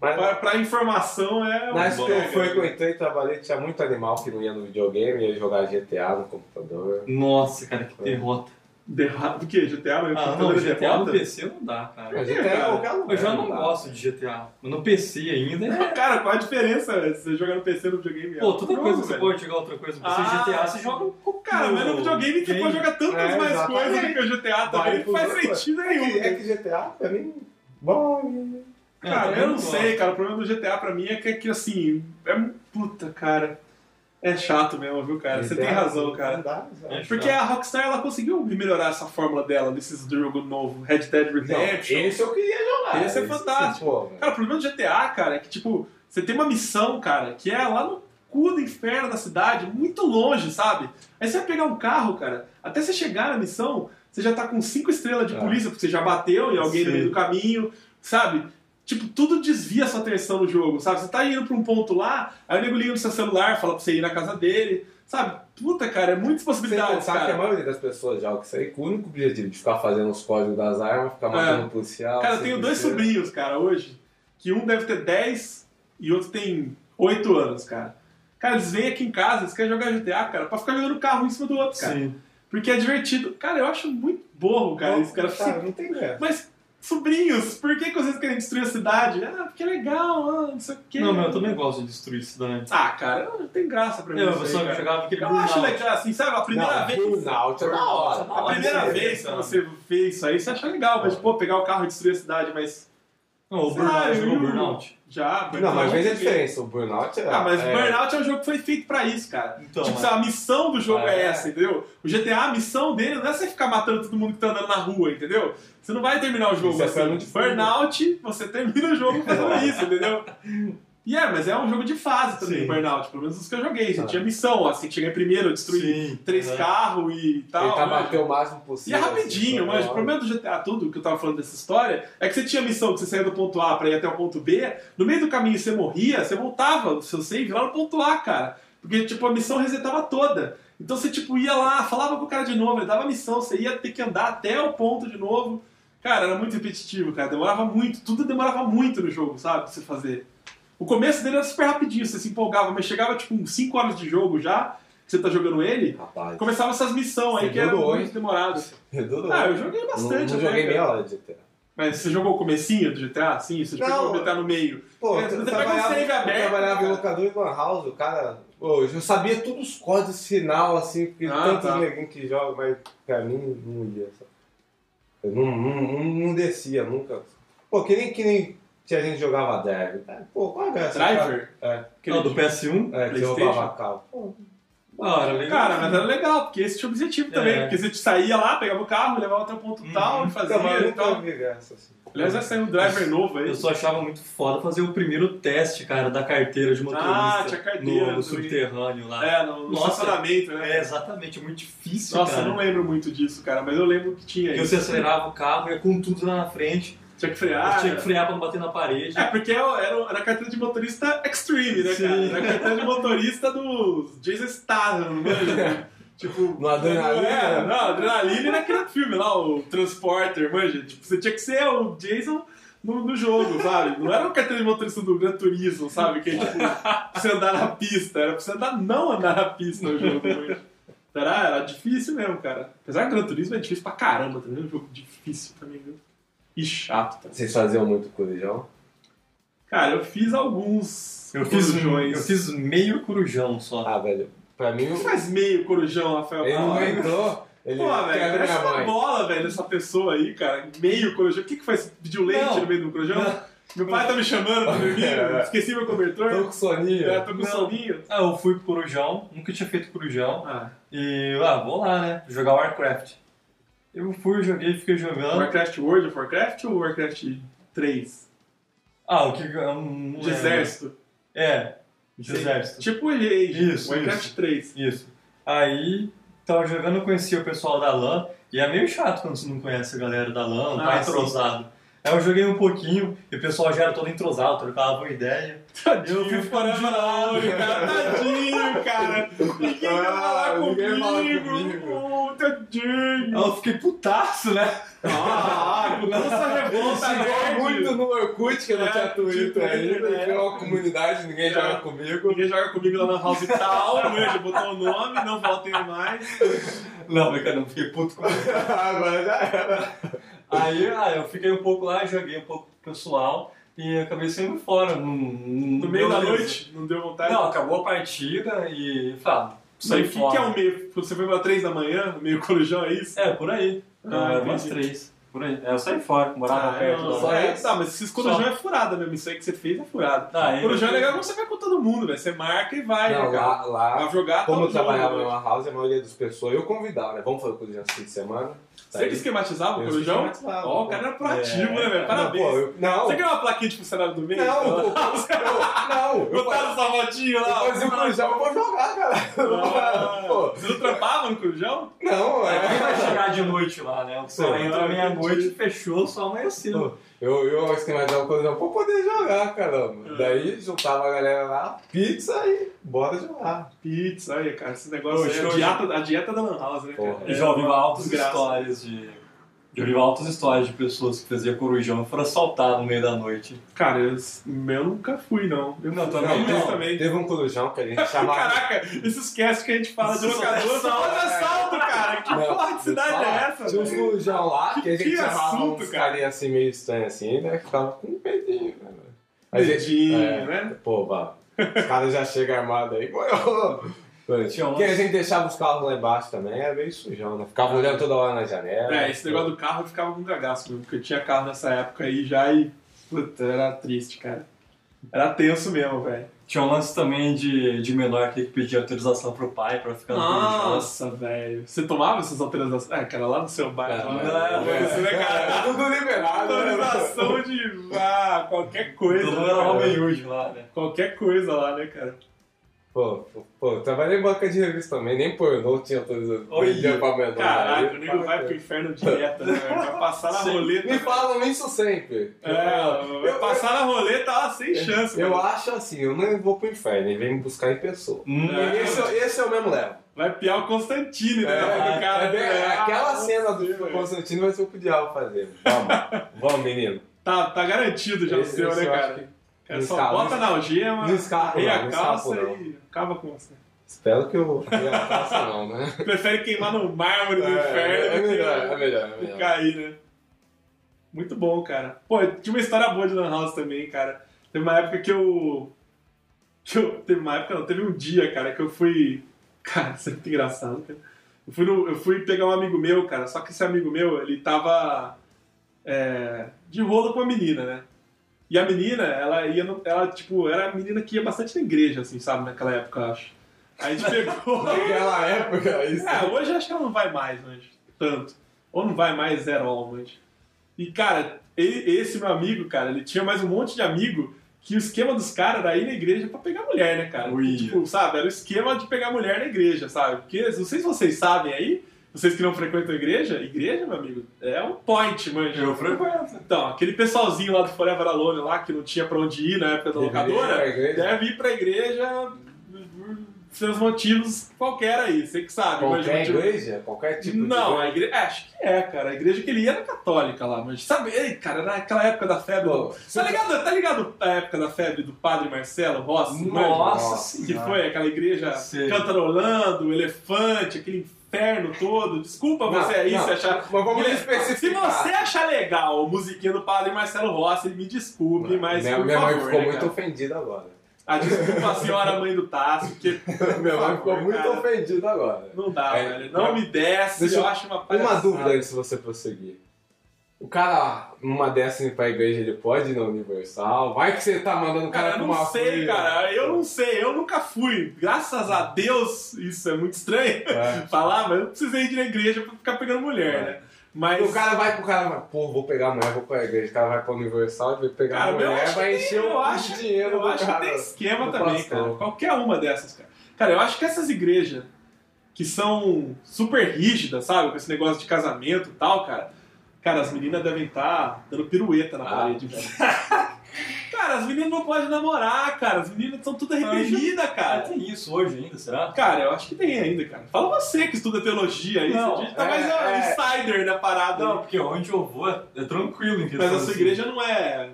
Mas pra, pra informação é. na época que eu fui, cara. que eu entrei e trabalhei, tinha muito animal que não ia no videogame, ia jogar GTA no computador. Nossa, cara, que É. derrota. Derrota do quê? GTA? No Ah, não, é GTA no derrota? PC não dá, cara. Quê, GTA cara? é lugar. Eu já não dá. gosto de GTA. Mas no PC ainda é. Cara, qual a diferença velho, se você jogar no PC ou no videogame? Pô, toda É coisa que você pode jogar outra coisa no PC. Ah, GTA você joga Cara, mas no videogame você pode jogar tantas É, mais exatamente. coisas do que o GTA também, Vai não faz sentido É que, nenhum. é que GTA, pra mim, bom. É, Cara, também eu não gosto. sei, cara. O problema do GTA pra mim é que, é que assim, é. Puta, cara. É chato mesmo, viu, cara? Você tem razão, não cara. É Porque a Rockstar ela conseguiu melhorar essa fórmula dela nesses jogo novo, Red Dead Não, Redemption. esse eu queria jogar. Esse é fantástico. pô. Cara, o problema do GTA, cara, é que, tipo, você tem uma missão, cara, que é lá no cu do inferno da cidade, muito longe, sabe? Aí você vai pegar um carro, cara, até você chegar na missão, você já tá com cinco estrelas de É. polícia, porque você já bateu em alguém no Sim. meio do caminho, sabe? Tipo, tudo desvia a sua atenção no jogo, sabe? Você tá indo pra um ponto lá, aí o nego liga no seu celular, fala pra você ir na casa dele, sabe? Puta, cara, é muitas Você possibilidades, pensar que a cara. maioria das pessoas joga isso aí com o único objetivo de ficar fazendo os códigos das armas, ficar matando o policial. É. Cara, eu tenho dois polícia. sobrinhos, cara, hoje, que um deve ter 10 e outro tem 8 anos, cara. Cara, eles vêm aqui em casa, eles querem jogar GTA, cara, pra ficar jogando carro um em cima do outro, cara. Sim. Porque é divertido. Cara, eu acho muito burro, cara, esse cara Cara, não tem graça. Mas, sobrinhos, por que, que vocês querem destruir a cidade? Ah, porque é legal, ah, não sei o quê. Não, mas eu também gosto de destruir cidade. Ah, cara, não tem graça pra mim. Eu, isso eu aí, aquele Eu acho legal, assim, sabe? A primeira não, vez. Burnout é da hora. É A primeira vez que você fez isso aí, você acha legal, mas, pô, pegar o carro e destruir a cidade, mas. Não, o Ah, Burnout, eu- jogou Burnout? Já, Não, mas veja a diferença. O Burnout é. Ah, mas é, Burnout é um jogo que foi feito pra isso, cara. Então, tipo, mas- sabe, a missão do jogo é. É. essa, entendeu? O GTA, a missão dele não é você ficar matando todo mundo que tá andando na rua, entendeu? Você não vai terminar o jogo Isso é assim. fundo. Burnout, você termina o jogo fazendo isso, entendeu? E é, mas é um jogo de fase também, Sim. Burnout. Pelo menos os que eu joguei. Você Ah. tinha missão, assim, chegar em primeiro, destruir Sim. três É. carros e tal. Tentar bater o máximo E possível. é rapidinho, assim, mas o problema do GTA tudo, que eu tava falando dessa história, é que você tinha missão que você saía do ponto A pra ir até o ponto B, no meio do caminho você morria, você voltava o seu save lá no ponto A, cara. Porque, tipo, a missão resetava toda. Então você, tipo, ia lá, falava com o cara de novo, ele dava a missão, você ia ter que andar até o ponto de novo. Cara, era muito repetitivo, cara. Demorava muito, tudo demorava muito no jogo, sabe? Pra você fazer. O começo dele era super rapidinho, você se empolgava, mas chegava, tipo, uns 5 horas de jogo já, que você tá jogando ele, Rapaz. começava essas missões aí que era durou, muito hein? demorado. Redorou. Ah, eu joguei bastante, não até, joguei meia hora de GTA. Mas você jogou o comecinho do GTA? Sim, você Não. jogou o GTA no meio. Pô, É, eu você pega um trabalhava, save eu aberto, trabalhava em locador e lan house, o cara... Pô, eu já sabia todos os códigos final, assim, porque Ah, tantos tá. neguinhos que jogam, mas pra mim não ia. sabe? Eu não, não, não, não descia nunca. Pô, que nem, que nem que a gente jogava Drive. É, Pô, qual é a graça? Driver? É, Não, do PS1? é que roubava carro. Pô, Ah, era legal. Cara, mas era legal, porque esse tinha objetivo também. É. Porque você saía lá, pegava o carro, levava até o ponto tal, e fazia Então, mas eu e vi graça assim. Aliás, vai sair um driver novo aí. Eu só achava muito foda fazer o primeiro teste, cara, da carteira de motorista. Ah, tinha carteira No, no também. subterrâneo lá. É, no, no estacionamento, né? É, exatamente, é muito difícil, Nossa, cara. eu não lembro muito disso, cara, mas eu lembro que tinha Porque isso. você acelerava o carro, ia com tudo lá na frente, Tinha que frear. tinha que frear pra não bater na parede. É, porque era, era a carteira de motorista extreme, né, Sim. cara? Era a carteira de motorista dos Jason Statham, manja? tipo... No Adrenaline, É, né? não, Adrenaline era aquele filme lá, o Transporter, manja? Tipo, você tinha que ser o Jason no, no jogo, sabe? Não era uma carteira de motorista do Gran Turismo, sabe? Que é tipo, pra você andar na pista. Era pra você andar, não andar na pista no jogo, manja. Era, era difícil mesmo, cara. Apesar que o Gran Turismo é difícil pra caramba, também é um jogo difícil também, viu? E chato também. Vocês faziam muito corujão? Cara, eu fiz alguns Eu fiz, corujões. eu fiz meio corujão só. Ah, velho, pra mim, Não faz meio corujão, Rafael. ele não entrou. Ele Pô, velho, parece uma mãe. bola, velho, dessa pessoa aí, cara. Meio corujão. O que que faz? Pediu leite Não. no meio do corujão? Não. Meu pai tá me chamando pra dormir, É. esqueci meu Tô cobertor. com soninho. É, tô com Não. soninho. Ah, eu fui pro corujão, nunca tinha feito corujão. Ah, E, ah, vou lá, né? Jogar Warcraft. Eu fui, joguei, fiquei jogando. Warcraft World of Warcraft ou Warcraft 3? Ah, o que. eu não De lembro. exército. É, de Sim. exército. Tipo Age, Isso, Warcraft isso. 3. Isso. Aí, tava jogando, eu conhecia o pessoal da LAN, e é meio chato quando você não conhece a galera da LAN, Ah, tá sim. Aí eu joguei um pouquinho, e o pessoal já era todo entrosado, trocava uma ideia. Tadinho, Eu fui ficando ficando de hora, cara. Tadinho, cara. Ninguém quer falar Ah, ninguém fala comigo. comigo. Pô, tadinho. Aí eu fiquei putaço, né? Ah, com toda essa revolta Chegou muito no Orkut, que não É, tinha Twitter ainda. né? Criou uma comunidade, ninguém É. joga comigo. Ninguém joga comigo lá na house e tal, manja, botou o nome, não voltem mais. Não, cara, não fiquei puto com Agora já era. Aí, ah, eu fiquei um pouco lá, joguei um pouco com o pessoal, e acabei saindo fora. No, No meio da noite, não deu vontade. Não, acabou a partida e. Falei, ah, Mas saí o que, fora. que é o meio? Você foi pra 3 da manhã, meio corujão, é isso? É, por aí. Ah, Era umas entendi. três. Por aí. É, eu saí fora, morava perto não, da só lá. é, tá, mas esses corujão Só. é furada mesmo. Isso aí que você fez é furada. Ah, corujão é legal quando você vai com todo mundo, velho. Você marca e vai, Não, né, cara? lá, lá Vai jogar como eu trabalhava numa house, a maioria das pessoas, eu convidava, né? Vamos fazer corujão esse fim de semana. Você que esquematizava o corujão? esquematizava. Ó, o cara era proativo, É. né, velho? Parabéns. Não, pô, eu- não, Você quer uma plaquinha de funcionário do mês? não, eu, não, eu, Botaram essa fotinho lá. eu fazia o corujão, eu vou jogar, cara. Ah, Pô, Você não trampava no corujão? não, Quem é. vai chegar de noite lá, né? O pessoal Pô, entra meia-noite fechou só amanhã Eu, eu esquematizava o corujão pra poder jogar, caramba. É. Daí juntava a galera lá, pizza e bora jogar. Pizza, aí, cara, esse negócio Ô, aí, a show de- dieta, a dieta da Lan House, né, cara? Porra. E já ouvi altas desgraça. histórias de. Já ouvi altas histórias de pessoas que faziam corujão e foram assaltar no meio da noite. Cara, eu, eu nunca fui, não. Eu Não, também fiz não. também. Teve um corujão que a gente chamava. Caraca, esses casts que a gente fala de Isso locador, é só assalto, cara. Que Não, porra de cidade é essa? Tinha uns velho? corujão lá que a gente Que chamava assunto, uns carinha assim meio estranho assim, né? Que ficava com um pedinho, né? velho? A gente- Medinho, é, né? Pô, vá. Os caras já chegam armados aí. Porque a gente deixava os carros lá embaixo também, era meio sujão, né? Ficava olhando toda hora na janela. É, esse negócio do carro eu ficava com cagaço mesmo, porque eu tinha carro nessa época aí já e. Puta, era triste, cara. Era tenso mesmo, velho. Tinha um lance também de, de menor que pedia autorização pro pai pra ficar. Nossa, velho. Você tomava essas autorizações? Ah, cara, lá no seu bairro. É, lá, é, você, né, cara? tudo liberado, né? Autorização de. Ah, qualquer coisa. Todo né, era? Robin Hood lá, né? Qualquer coisa lá, né, cara? Pô, pô, pô, eu trabalhei em banca de revista também, nem pornô tinha. Olha, Vendia pra menor. Caraca, aí, o nego vai pro inferno direto, né? Vai passar na Sim. roleta. Me falam isso sempre. É, vai passar na roleta lá sem chance, Eu mano. acho assim, eu não vou pro inferno, ele vem me buscar em pessoa. Hum, É. Esse, esse eu mesmo levo. Vai piar o Constantine, né? É, cara, é bem- né? aquela Ah, cena do. Constantino vai ser o que o diabo fazer. Vamos, vamos, menino. Tá, tá garantido já o Esse- seu, esse né, eu cara? Cara, não só escapa, bota na algema, não escapa, não, a calça não. e acaba com você. Espero que eu não né? Prefere queimar no mármore do É, inferno é melhor, é melhor, é melhor. cair, né? Muito bom, cara. Pô, tinha uma história boa de Lan House também, cara. Teve uma época que eu. Que eu teve uma época, não, teve um dia, cara, que eu fui. Cara, isso é muito engraçado, cara. Eu fui, no- eu fui pegar um amigo meu, cara, só que esse amigo meu, ele tava. é, de rolo com a menina, né? E a menina, ela ia, no- ela, tipo, era a menina que ia bastante na igreja, assim, sabe, naquela época, eu acho. Aí a gente pegou. Naquela época, isso. É, hoje acho que ela não vai mais, mas tanto. Ou não vai mais zero all, mas. E, cara, ele- esse meu amigo, cara, ele tinha mais um monte de amigo que o esquema dos caras era ir na igreja pra pegar mulher, né, cara? Ui. Tipo, sabe, era o esquema de pegar mulher na igreja, sabe? Porque, não sei se vocês sabem aí, vocês que não frequentam a igreja, igreja, meu amigo, é um point, manja. Eu frequento. Então, aquele pessoalzinho lá do Forever Alone lá, que não tinha pra onde ir na época da locadora, deve ir pra igreja por seus motivos qualquer aí, você que sabe. mas Qualquer motivo- igreja? Qualquer tipo não, a de igreja. é, acho que é, cara. A igreja que ele ia era católica lá, mas sabe, ei, cara, naquela época da febre. Pô, tá ligado? Tá ligado a época da febre do padre Marcelo Rossi? Nossa manja? Que foi aquela igreja Sei. cantarolando, elefante, aquele inferno todo. Desculpa Não, você aí não, se achar. mas vamos Se especificar. você achar legal a musiquinha do padre Marcelo Rossi, me desculpe, mas. minha, minha mãe favor, ficou né, muito ofendida agora. Ah, desculpa a senhora mãe do Tasso, porque. minha mãe ficou muito cara. ofendida agora. Não dá, É, velho. Não me desce, eu eu- acho uma Uma palhaçada. dúvida antes de você prosseguir. O cara, numa dessas ir pra igreja, ele pode ir na Universal? Vai que você tá mandando o cara, Cara, eu pra não uma sei, fria. cara. Eu não sei, eu nunca fui. Graças a Deus, isso é muito estranho É. falar, mas eu não precisei ir na igreja pra ficar pegando mulher, É. né? Mas. O cara vai pro cara, pô, vou pegar a mulher, vou pra igreja. O cara vai pra Universal, vai pegar Cara, a eu mulher, vai tem- encher eu o acho, dinheiro eu acho cara. que tem esquema também, pastor. cara. Qualquer uma dessas, cara. Cara, eu acho que essas igrejas que são super rígidas, sabe? Com esse negócio de casamento e tal, cara. Cara, as meninas devem estar dando pirueta na Ah. parede, velho. cara, as meninas não podem namorar, cara. As meninas são tudo arrependidas, cara. tem isso hoje ainda, será? Cara, eu acho que tem ainda, cara. Fala você que estuda teologia aí, Não, você tá é, mais é. insider da parada. Não, porque onde eu vou é, tranquilo em Mas a sua assim. igreja não é.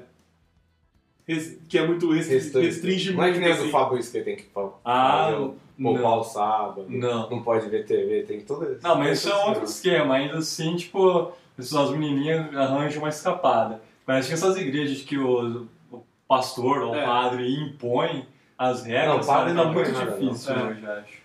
que é muito restri Restringe. restringe Não é que nem a do assim. Fabrício que tem que Ah, fazer o- poupar o sábado. Não. Não pode ver TV, tem tudo isso. Não, mas isso é outro esquema. Ainda assim, tipo, as menininhas arranjam uma escapada. Mas que essas igrejas que o, o pastor ou o É. padre impõe as regras, Não, o padre não tá muito impõe nada, difícil não. hoje, acho.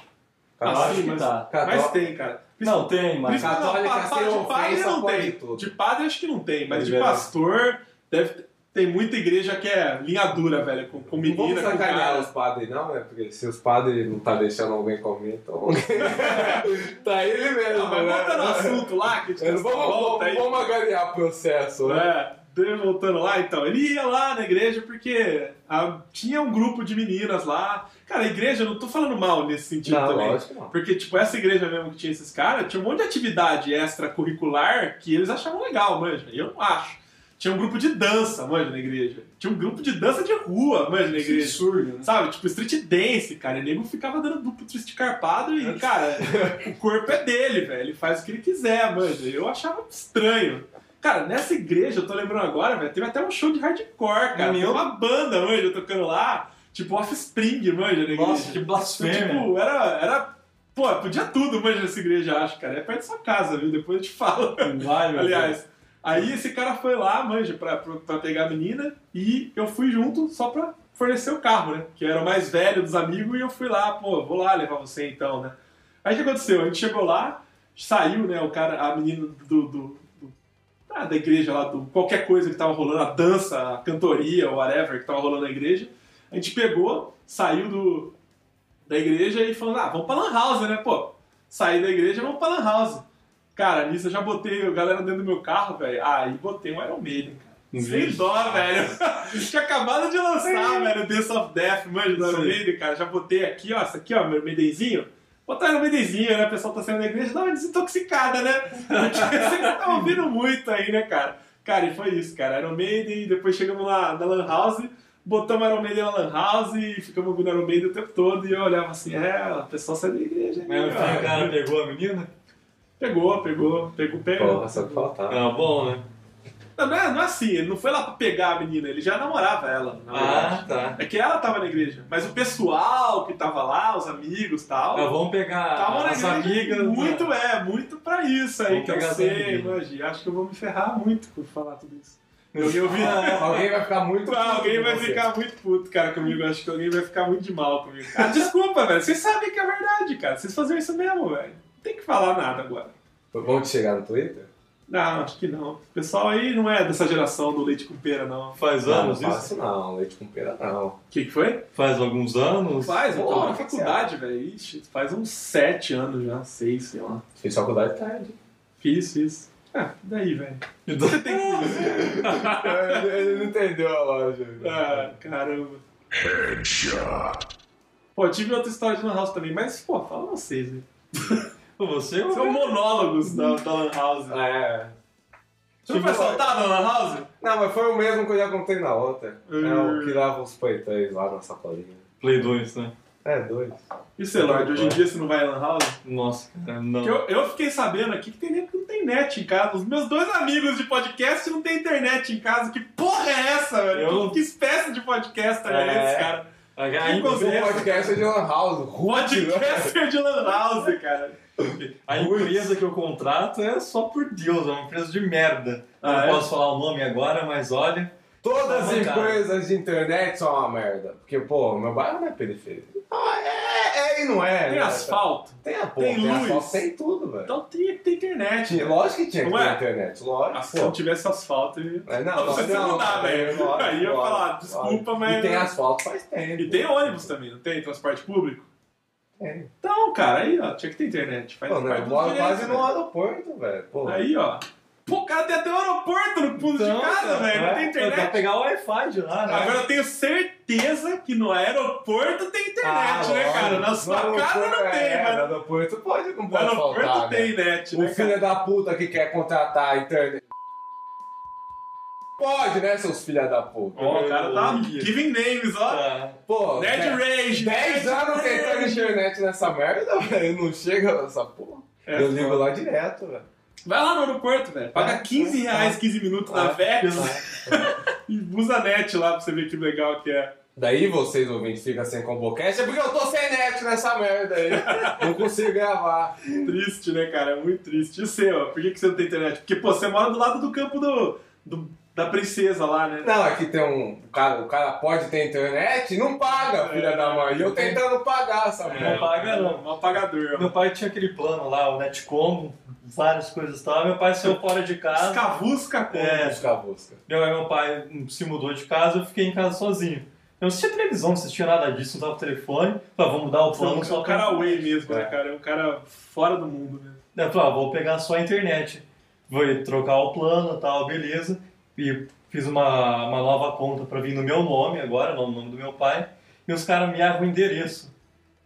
Ah, Eu acho sim, que mas, tá. mas Cató- tem, cara. Não, tem, mas... Católica não, pa- pa- de padre não pode tem. De padre acho que não tem, mas É de verdade. pastor deve ter- tem muita igreja que é linha dura, velho, com, com Não vamos menina, sacanear os padres, não, né? Porque se os padres não tá deixando alguém comer, então. tá ele mesmo. Não, mas né? voltando ao assunto lá, que a gente Vamos, vamos, volta aí. vamos agariar o processo, né? É, voltando lá, então, ele ia lá na igreja porque ah, tinha um grupo de meninas lá. Cara, a igreja, eu não tô falando mal nesse sentido Não, também. lógico não. Porque, tipo, essa igreja mesmo que tinha esses caras, tinha um monte de atividade extracurricular que eles achavam legal, manja. E eu não acho. Tinha um grupo de dança, manja, na igreja. Tinha um grupo de dança de rua, manja, na igreja. absurdo, né? Sabe? Tipo, street dance, cara. E o nego ficava dando duplo twist carpado e, cara, o corpo é dele, velho. Ele faz o que ele quiser, manja. Eu achava estranho. Cara, nessa igreja, eu tô lembrando agora, velho, teve até um show de hardcore, cara. Meu. uma banda, manja, tocando lá. Tipo, Offspring, manja, na igreja. Nossa, que blasfêmia. Tipo, era, era. Pô, podia tudo, manja, nessa igreja, acho, cara. É perto da sua casa, viu? Depois eu te falo. Vai, Aliás, aí esse cara foi lá, manja, pra, pra, pra pegar a menina e eu fui junto só pra fornecer o carro, né? Que era o mais velho dos amigos e eu fui lá, pô, vou lá levar você então, né? Aí o que aconteceu? A gente chegou lá, saiu, né, o cara, a menina do. do- do- ah, da igreja lá, do, qualquer coisa que tava rolando, a dança, a cantoria, whatever que tava rolando na igreja. A gente pegou, saiu do, da igreja e falou, ah, vamos pra Lan House, né? Pô, saí da igreja, vamos pra Lan House. Cara, nisso eu já botei a galera dentro do meu carro, velho. Aí botei um Iron Maiden, cara. Sem dó, velho. Tinha acabado de lançar, velho, Dance of Death, manja, do Iron. Maiden, cara. Já botei aqui, ó, isso aqui, ó, meu Maidenzinho. Botar Iron Maidenzinho, né? O pessoal tá saindo da igreja, dá uma desintoxicada, né? Você tá ouvindo muito aí, né, cara? Cara, e foi isso, cara. Iron Maiden, depois chegamos lá na Lan House, botamos Iron Maiden na Lan House e ficamos ouvindo Iron Maiden o tempo todo. E eu olhava assim, é, o pessoal sai da igreja. hein, Mas o cara pegou a menina? Pegou, pegou, pegou, pegou. Porra, só que faltava. Ah, bom, né? Não, não é, não é assim, ele não foi lá pra pegar a menina, ele já namorava ela. na verdade. Ah, tá. É que ela tava na igreja, mas o pessoal que tava lá, os amigos e tal, Ah, vamos pegar tava na as igreja amigas. muito, é, muito pra isso aí Vamos que eu sei, imagina. Acho que eu vou me ferrar muito por falar tudo isso. Alguém ouvi... Alguém vai ficar muito. Puto alguém vai você. ficar muito puto, cara, comigo. Acho que alguém vai ficar muito de mal comigo. Ah, desculpa, velho. Vocês sabem que é verdade, cara. Vocês faziam isso mesmo, velho. Não tem que falar nada agora. Vamos te chegar no Twitter? Não, acho que não. O pessoal aí não é dessa geração do leite com pera, não. O Faz Não, não anos isso? não, leite com pera não. que, que foi? Faz alguns anos? Faz, eu tô Porra, na faculdade, velho. Ixi, faz uns sete anos já, seis, sei lá. Fiz faculdade tarde. Fiz, fiz. Ah, daí, velho. Você tem que Ele não entendeu a loja. Ah, caramba. Pô, eu tive outra história de Lan House também, mas, pô, fala vocês, velho. Você ou São monólogos da, da Lan House. É. Você não foi assaltado na Lan House? Não, mas foi o mesmo que eu já contei na outra. É o que Hum. dava os peitões lá na sacolinha. Play 2, né? É, dois. E você, Lorde, hoje em dia você não vai à Lan House? Nossa, cara, não. Eu, eu fiquei sabendo aqui que tem nego que não tem net em casa. Os meus dois amigos de podcast não tem internet em casa. Que porra é essa, velho? Eu- Que, que espécie de podcaster é, É. esse, cara? A, Que O conversa. podcast é de Lan House. Podcaster de Lan House, cara. a empresa que eu contrato é só por Deus, é uma empresa de merda. Ah, não é? posso falar o nome agora, mas olha. Todas as Tá empresas de internet são uma merda. Porque, pô, meu bairro não é periferia. Ah, é, é e não é. Tem né? asfalto. Tem a porra, tem tem, luz. asfalto, tem tudo, velho. Então tinha que ter internet. Tinha- né? Lógico que tinha que Não ter é? internet, lógico. Ah, se não tivesse asfalto, eu. Mas Não, não, você não dá, velho. Aí eu ia falar, desculpa, lógico. mas- E tem asfalto faz tempo. E tem ônibus também, não tem? Transporte público? Tem. Então, cara, aí, ó, tinha que ter internet. Faz Pô, né, parte eu moro quase no aeroporto, velho. Aí, ó. Pô, o cara tem até um aeroporto no fundo Então, de casa, cara, velho. Não é, tem Pra internet. pegar o Wi-Fi de lá, né? Agora eu tenho certeza que no aeroporto tem internet, Ah, né, cara? Na sua No casa não tem, é, No mas aeroporto pode, não no pode aeroporto faltar, tem né? net, O né, filho cara? da puta que quer contratar a internet. Pode, né, seus filha da puta? Ó, o cara tá giving names, ó. Tá. Pô, Ned dez- Rage. 10 Ned anos tentando internet nessa merda, velho. Não chega nessa porra. É, eu ligo lá direto, velho. Vai lá no aeroporto, velho. Paga É, 15 é, reais, é. 15 minutos na VEX e usa net lá pra você ver que legal que é. Daí vocês ouvintes ficam sem Combocast, é porque eu tô sem net nessa merda aí. não consigo gravar. Triste, né, cara? É muito triste. E o seu? Por que, que você não tem internet? Porque, pô, você mora do lado do campo do, do- da princesa lá, né? Não, aqui tem um. O cara, o cara pode ter internet e não paga, filha É. da mãe. E eu tentando pagar essa Não paga, não. Um apagador. Meu pai tinha aquele plano lá, o Netcom, várias coisas e tal. Meu pai saiu fora de casa. Escavusca como? É. Busca. Meu, meu pai se mudou de casa, eu fiquei em casa sozinho. Eu não assistia televisão, não assistia nada disso, não tava telefone. Falei, vamos mudar o Você é plano um, só cara away mesmo, né, É. cara? É um cara fora do mundo, né? Daí eu falei, ah, vou pegar só a internet. Vou trocar o plano e tal, beleza. E fiz uma, uma nova conta pra vir no meu nome agora, no nome do meu pai. E os caras me erram o endereço.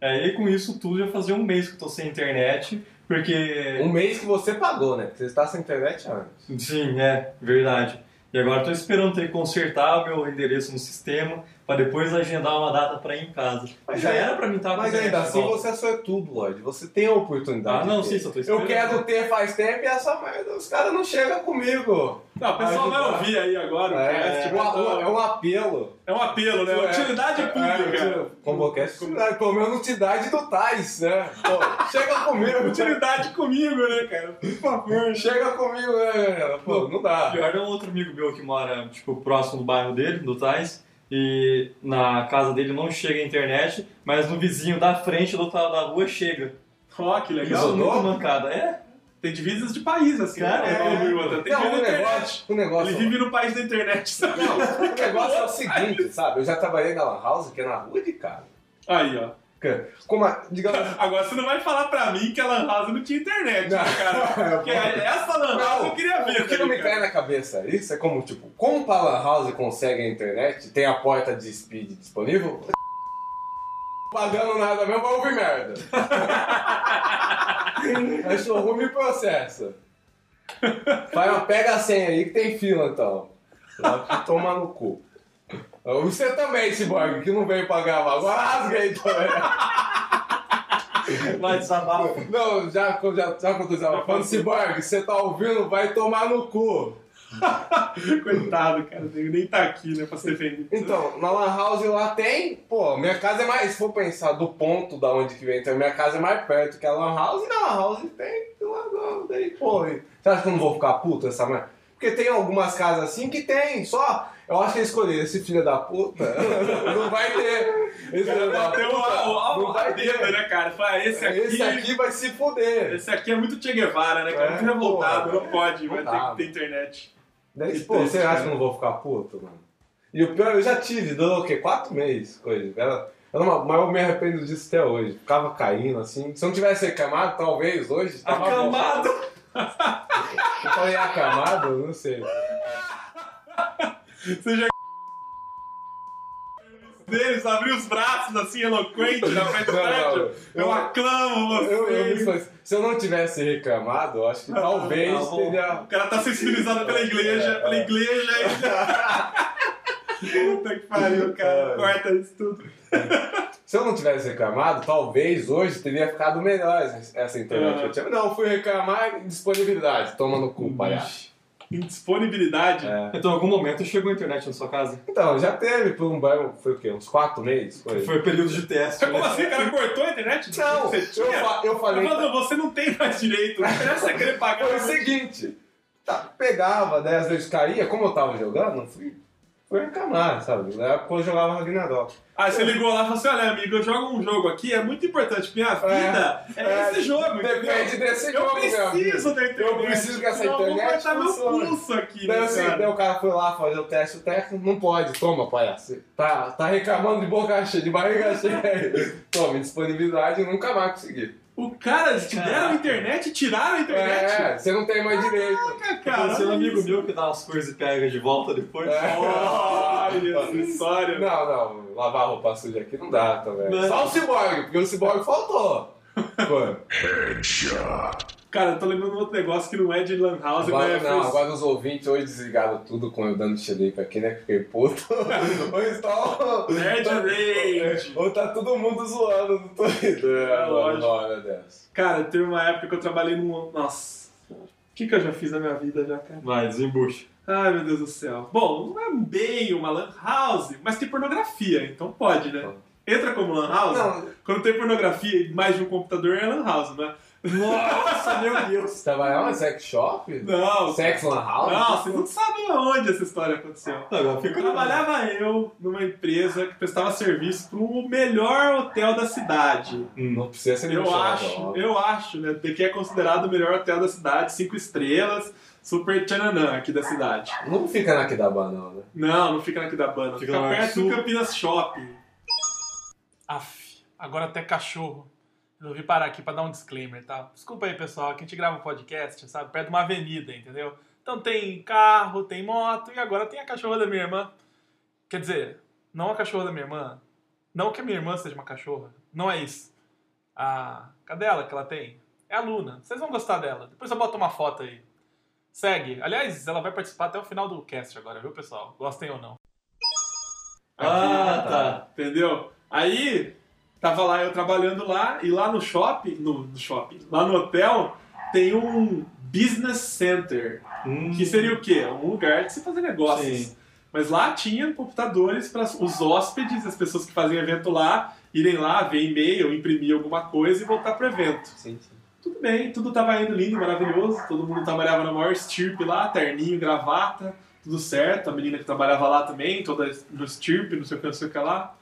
Aí com isso tudo já fazia um mês que eu tô sem internet, porque. Um mês que você pagou, né? Porque você está sem internet há anos. Sim, é, verdade. E agora estou esperando ter que consertar o meu endereço no sistema para depois agendar uma data para ir em casa. Mas Já é- era para mim estar com Mas ainda assim de volta. você é sortudo, Lloyd. Você tem a oportunidade. Ah, não, sim, só tô Eu esperando. quero ter faz tempo e essa merda, os caras não chegam comigo. Não, o pessoal vai ouvir aí agora o É, cast. é, um, é um apelo. É um apelo, né? Utilidade É, pública. É, Combocast, utilidade, pelo menos utilidade do Tais, né? Pô, chega comigo. Utilidade comigo, né, cara? Por favor. Chega comigo, né, galera? Pô, não dá. Pior é um outro amigo meu que mora, tipo, próximo do bairro dele, do Tais, e na casa dele não chega a internet, mas no vizinho da frente do outro lado da rua chega. Ó, que Isso legal. é Isolou? muito mancada. É? Tem divisas de país, assim. Cara, né? é. Como o outro. Tem Não, o negócio, o negócio... Ele vive no país da internet, sabe? Não, o negócio é o seguinte, sabe? Eu já trabalhei na Lan House, que é na rua de casa. Aí, ó. Como, a- digamos Agora você não vai falar pra mim que a Lan House não tinha internet, né, cara? Porque essa Lan House eu queria ver, O que tá não me cai na cabeça isso é como, tipo, como a Lan House consegue a internet, tem a porta de speed disponível, pagando nada mesmo, vai ouvir merda. Aí showroom me processa. Vai, pega a senha aí que tem fila então. Vai tomar no cu. Você também, Cyborg, que não veio pra gravar. Agora rasga aí também. Vai desabafo. Não, já, já, já quando eu tava falando, Cyborg, você tá ouvindo, vai tomar no cu. Coitado, cara. Ele nem tá aqui, né, pra se defender. Então, na Lan House lá tem, pô, minha casa é mais, se for pensar do ponto da onde que vem, então minha casa é mais perto que a Lan House, e na Lan House tem, lá, daí, pô, você acha que eu não vou ficar puto essa merda? Porque tem algumas casas assim que tem, só, Eu acho que ele escolheu esse filho da puta. Não vai ter. Esse filho da puta. o, Não vai ter. né, cara? Fala, esse aqui, Esse aqui vai se fuder. esse aqui é muito Che Guevara, né, cara? É, muito revoltado, porra. não pode, vai ter que ter internet. Daí, Que pô, triste, você acha cara. que eu não vou ficar puto, mano? E o pior, eu já tive, durou o quê? Quatro meses, coisa. Era, era uma, mas eu me arrependo disso até hoje. Ficava caindo, assim. Se eu não tivesse reclamado, talvez hoje... tava bom. Acamado! Eu falei acamado? Não sei. Você já deles, abrir os braços assim, eloquente na frente do Não, prédio. não, Eu, eu- aclamo você. Eu, eu. Se eu não tivesse reclamado, eu acho que talvez bom. teria... O cara tá sensibilizado pela igreja, pela igreja aí. Puta que pariu, cara. É. Corta isso tudo. Se eu não tivesse reclamado, talvez hoje teria ficado melhor essa- internet. Tinha- Não, fui reclamar disponibilidade. Toma no cu, palhaço. Indisponibilidade. É. Então, em algum momento chegou a internet na sua casa? Então, já teve por um banho, foi o quê? Uns quatro meses? Foi. Foi período de teste, Como né? assim? O cara cortou a internet? Não, você eu, fa- eu falei. Falou, você não tem mais direito. Não interessa você querer pagar. Foi o seguinte, tá, pegava, daí às vezes caía, como eu tava jogando, não fui, fui reclamar, sabe? Na época eu jogava Ragnarok. Aí você ligou lá e falou assim: olha, amigo, eu jogo um jogo aqui, é muito importante, minha vida é, é, esse jogo. depende entendeu? desse eu jogo, amigo. preciso da internet. Eu preciso que essa senão internet Eu vou cortar meu pulso aqui, Daí, né, assim, cara? daí o cara foi lá fazer o teste, o técnico não pode, toma, palhaço. Tá, tá reclamando de boca cheia, de barriga cheia. Toma, disponibilidade, nunca mais consegui. O cara, eles te deram a internet e tiraram a internet. É, você não tem mais direito. Caraca, Cara. Tem um amigo meu que dá umas coisas e pega de volta depois. É. Olha história. Não, não, lavar roupa suja aqui não dá também. Não. Só o ciborgue, porque o ciborgue faltou. Pô, Cara, eu tô lembrando de outro negócio que não é de Lan House, agora, mas é não, agora os ouvintes hoje desligaram tudo com eu dando xerife aqui, né? que Fiquei puto. Ou então. Nerd Rage. Ou tá todo mundo zoando no Twitter. É, lógico. Hora dessa. Cara, teve uma época que eu trabalhei num. Nossa. O que, que eu já fiz na minha vida já, cara? Vai, desembucha. Ai, meu Deus do céu. Bom, não é bem uma lan house, mas tem pornografia, então pode, né? Entra como lan house. Não. Quando tem pornografia e mais de um computador é lan house, né? Nossa, meu Deus. Você trabalhava em sex shop? Não. Sex lan house? Não, vocês não sabem aonde essa história aconteceu. Agora fica Trabalhava eu numa empresa que prestava serviço para o melhor hotel da cidade. Não precisa ser Eu nem acho, eu acho, né? Que é considerado o melhor hotel da cidade, cinco estrelas, super tchananã aqui da cidade. Não fica na Kidabana, não, né? Não, não fica na Aquidabana, Fica fica, no perto do Campinas Shopping. Aff, agora até cachorro. Resolvi parar aqui pra dar um disclaimer, tá? Desculpa aí, pessoal, que a gente grava um podcast, sabe? Perto de uma avenida, entendeu? Então tem carro, tem moto e agora tem a cachorra da minha irmã. Quer dizer, não a cachorra da minha irmã. Não que a minha irmã seja uma cachorra. Não é isso. A cadela que ela tem é a Luna. Vocês vão gostar dela. Depois eu boto uma foto aí. Segue. Aliás, ela vai participar até o final do cast agora, viu, pessoal? Gostem ou não. Ah, tá. Entendeu? Aí, tava lá eu trabalhando lá, e lá no shopping, no, no shopping, lá no hotel, tem um business center. Hum. Que seria o quê? Um lugar de se fazer negócios. Sim. Mas lá tinha computadores para os hóspedes, as pessoas que fazem evento lá, irem lá, ver e-mail, imprimir alguma coisa e voltar pro evento. Sim, sim. Tudo bem, tudo tava indo lindo, maravilhoso, todo mundo trabalhava na maior estirpe lá, terninho, gravata, tudo certo, a menina que trabalhava lá também, toda no estirpe, não sei o que, não sei o que lá.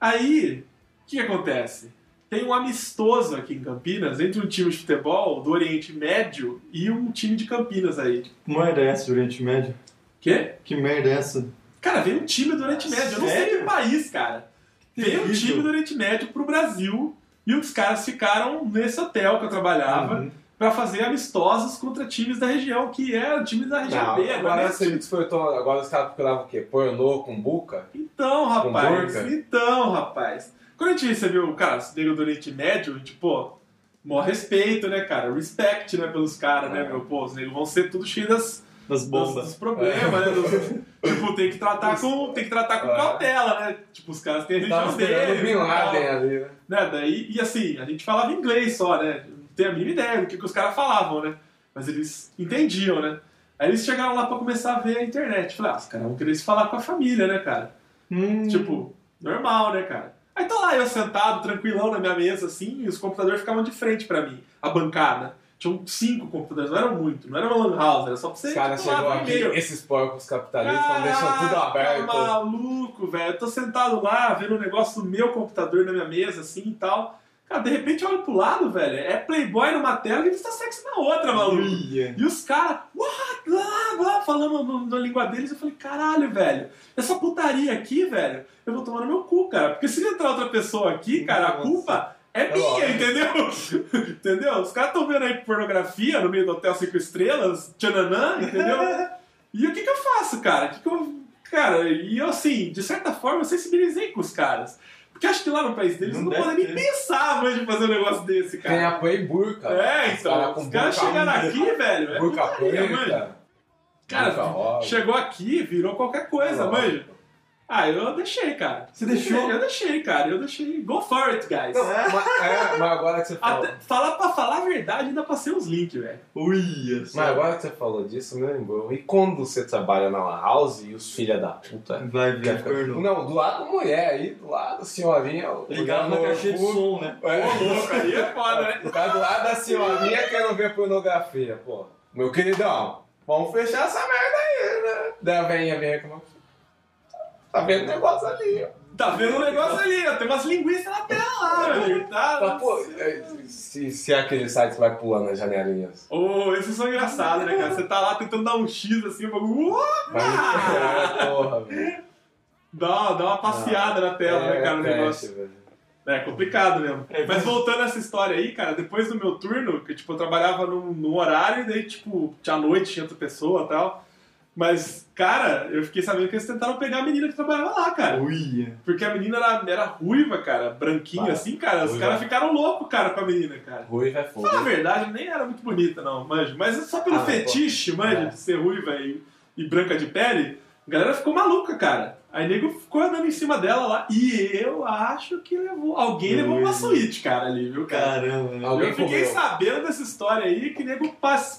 Aí, o que, acontece? Tem um amistoso aqui em Campinas entre um time de futebol do Oriente Médio e um time de Campinas aí. Que merda é essa do Oriente Médio? Quê? Que merda é essa? Cara, veio um time do Oriente Médio. Eu não sei que país, cara. Veio um time do Oriente Médio pro Brasil e os caras ficaram nesse hotel que eu trabalhava Uhum. pra fazer amistosos contra times da região, que eram times da região Não, B. agora, você despertou, agora os caras procuravam o quê? Pornô com buca? Então, rapaz. Então, rapaz. Quando a gente recebeu, cara, esse nego do Oriente Médio, a gente, pô, maior respeito, né, cara? Respect, né, pelos caras, né, É. meu? Pô, os negros vão ser tudo cheio das, Das bombas. dos problemas, né? dos- tipo, tem que tratar com, tem que tratar com É. cautela, né? Tipo, os caras têm a religião o deles. Bin. Laden ali, né? né? Daí, e assim, a gente falava inglês só, né? Não tenho a mínima ideia do que, que os caras falavam, né? Mas eles entendiam, né? Aí eles chegaram lá pra começar a ver a internet. Falei, ah, os caras vão querer se falar com a família, né, cara? Hum. Tipo, normal, né, cara? Aí tô lá eu sentado, tranquilão na minha mesa, assim, e os computadores ficavam de frente pra mim, a bancada. Tinham cinco computadores, não eram muito, não era uma lan house, era só pra você Os caras tipo, lá, chegou aqui, e-mail. esses porcos capitalistas estão deixando tudo aberto. maluco, velho. Eu tô sentado lá, vendo o negócio do meu computador na minha mesa, assim e tal. Cara, de repente eu olho pro lado, velho. É Playboy numa tela e Insta Sexy na outra, maluco. E os caras, what, blá, blá, falando na língua deles. Eu falei, caralho, velho. Essa putaria aqui, velho, eu vou tomar no meu cu, cara. Porque se entrar outra pessoa aqui, cara, a culpa é minha, entendeu? entendeu? Os caras estão vendo aí pornografia no meio do Hotel Cinco Estrelas, tchananã, entendeu? E o que que eu faço, cara? O que que eu... Cara, e eu, assim, de certa forma, eu sensibilizei com os caras. Porque acho que lá no país deles Não não, podem nem pensar mais de fazer um negócio desse, Tem cara. apoio e burca. É, então, caras com os caras chegaram aqui, velho, é Burca putaria, preta. Cara, chegou aqui, virou qualquer coisa, manja. Ah, eu deixei, cara. Você deixou? Eu deixei, cara, eu deixei. Go for it, guys. Não, mas, é, mas agora que você falou. Até, falar pra falar a verdade, ainda passei uns links, velho. Ui. Mas agora que você falou disso, me lembrou. E quando você trabalha na House e os filha da puta. Vai ver pornô. Não, do lado da mulher aí, do lado da senhorinha. Ligado na caixinha de som, né? É. Ô, louco, aí é foda, né? Cara do lado da senhorinha querendo ver pornografia, pô. Meu queridão, vamos fechar essa merda aí, né? Daí a velhinha vem aqui, tá vendo o negócio ali, ó. Tá vendo um negócio ali, ó. Tem umas linguiças na tela lá, meu amigo. Tá, Tá, pô, é, se, se é aquele site que vai pulando as janelinhas. Ô, esses são engraçados, né, cara? Você tá lá tentando dar um X assim, o bagulho. Vai é, porra, velho. Dá, dá uma passeada na tela, né, cara, o negócio. velho. É complicado mesmo. É, Mas voltando a essa história aí, cara, depois do meu turno, que tipo, eu trabalhava num, num horário e daí, tipo, tinha noite, tinha outra pessoa e tal. Mas, cara, eu fiquei sabendo que eles tentaram pegar a menina que trabalhava lá, cara. Ui. Porque a menina era, era ruiva, cara, branquinha Vai. assim, cara. Os caras ficaram loucos, cara, com a menina, cara. Ruiva é fogo. Fala a verdade, nem era muito bonita, não, manjo. Mas só pelo Ah, pô. fetiche, manjo, É. de ser ruiva e, e branca de pele, a galera ficou maluca, cara. Aí nego ficou andando em cima dela lá. E eu acho que levou. Alguém levou uma suíte, cara, ali, viu, cara? Caramba. Alguém eu fiquei comeu. sabendo dessa história aí que nego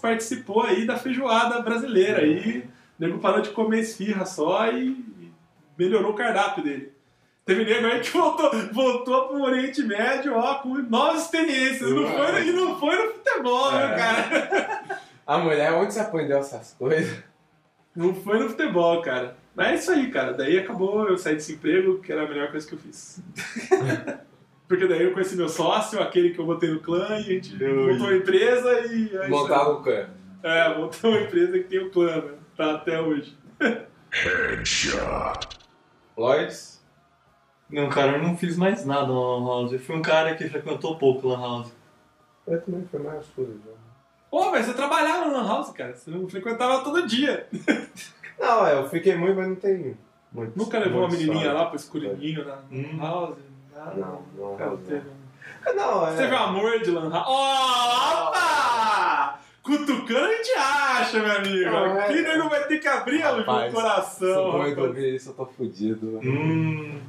participou aí da feijoada brasileira aí. Nego parou de comer esfirra só e, melhorou o cardápio dele. Teve nego aí que voltou, voltou pro Oriente Médio, ó, com novas experiências. Não foi, e não foi no futebol, É. viu, cara? A mulher, onde você aprendeu essas coisas? Não foi no futebol, cara. Mas é isso aí, cara. Daí acabou, eu saí desse emprego, que era a melhor coisa que eu fiz. Porque daí eu conheci meu sócio, aquele que eu botei no clã, e a gente montou a empresa e. é. Montava o cano. É, montou uma empresa que tem o clã, né? Tá até hoje. Lloyds? Não, cara, eu não fiz mais nada na Lan House. Eu fui um cara que frequentou pouco Lan House. Eu também fui mais coisa. Pô, mas você trabalhava no Lan House, cara. Você não frequentava todo dia. Não, é, eu fiquei muito, mas não tem muito. Nunca levou uma menininha lá pro escurinho na Hum. Lan House? Não, Não, não, Cara, não. teve. Não, é. Você teve um amor de Lan House? Opa! Cutucando a gente acha, meu amigo. Não, é- Aqui nego vai ter que abrir o Rapaz, coração. Sou doido ouvir isso, eu tô fudido. Hum.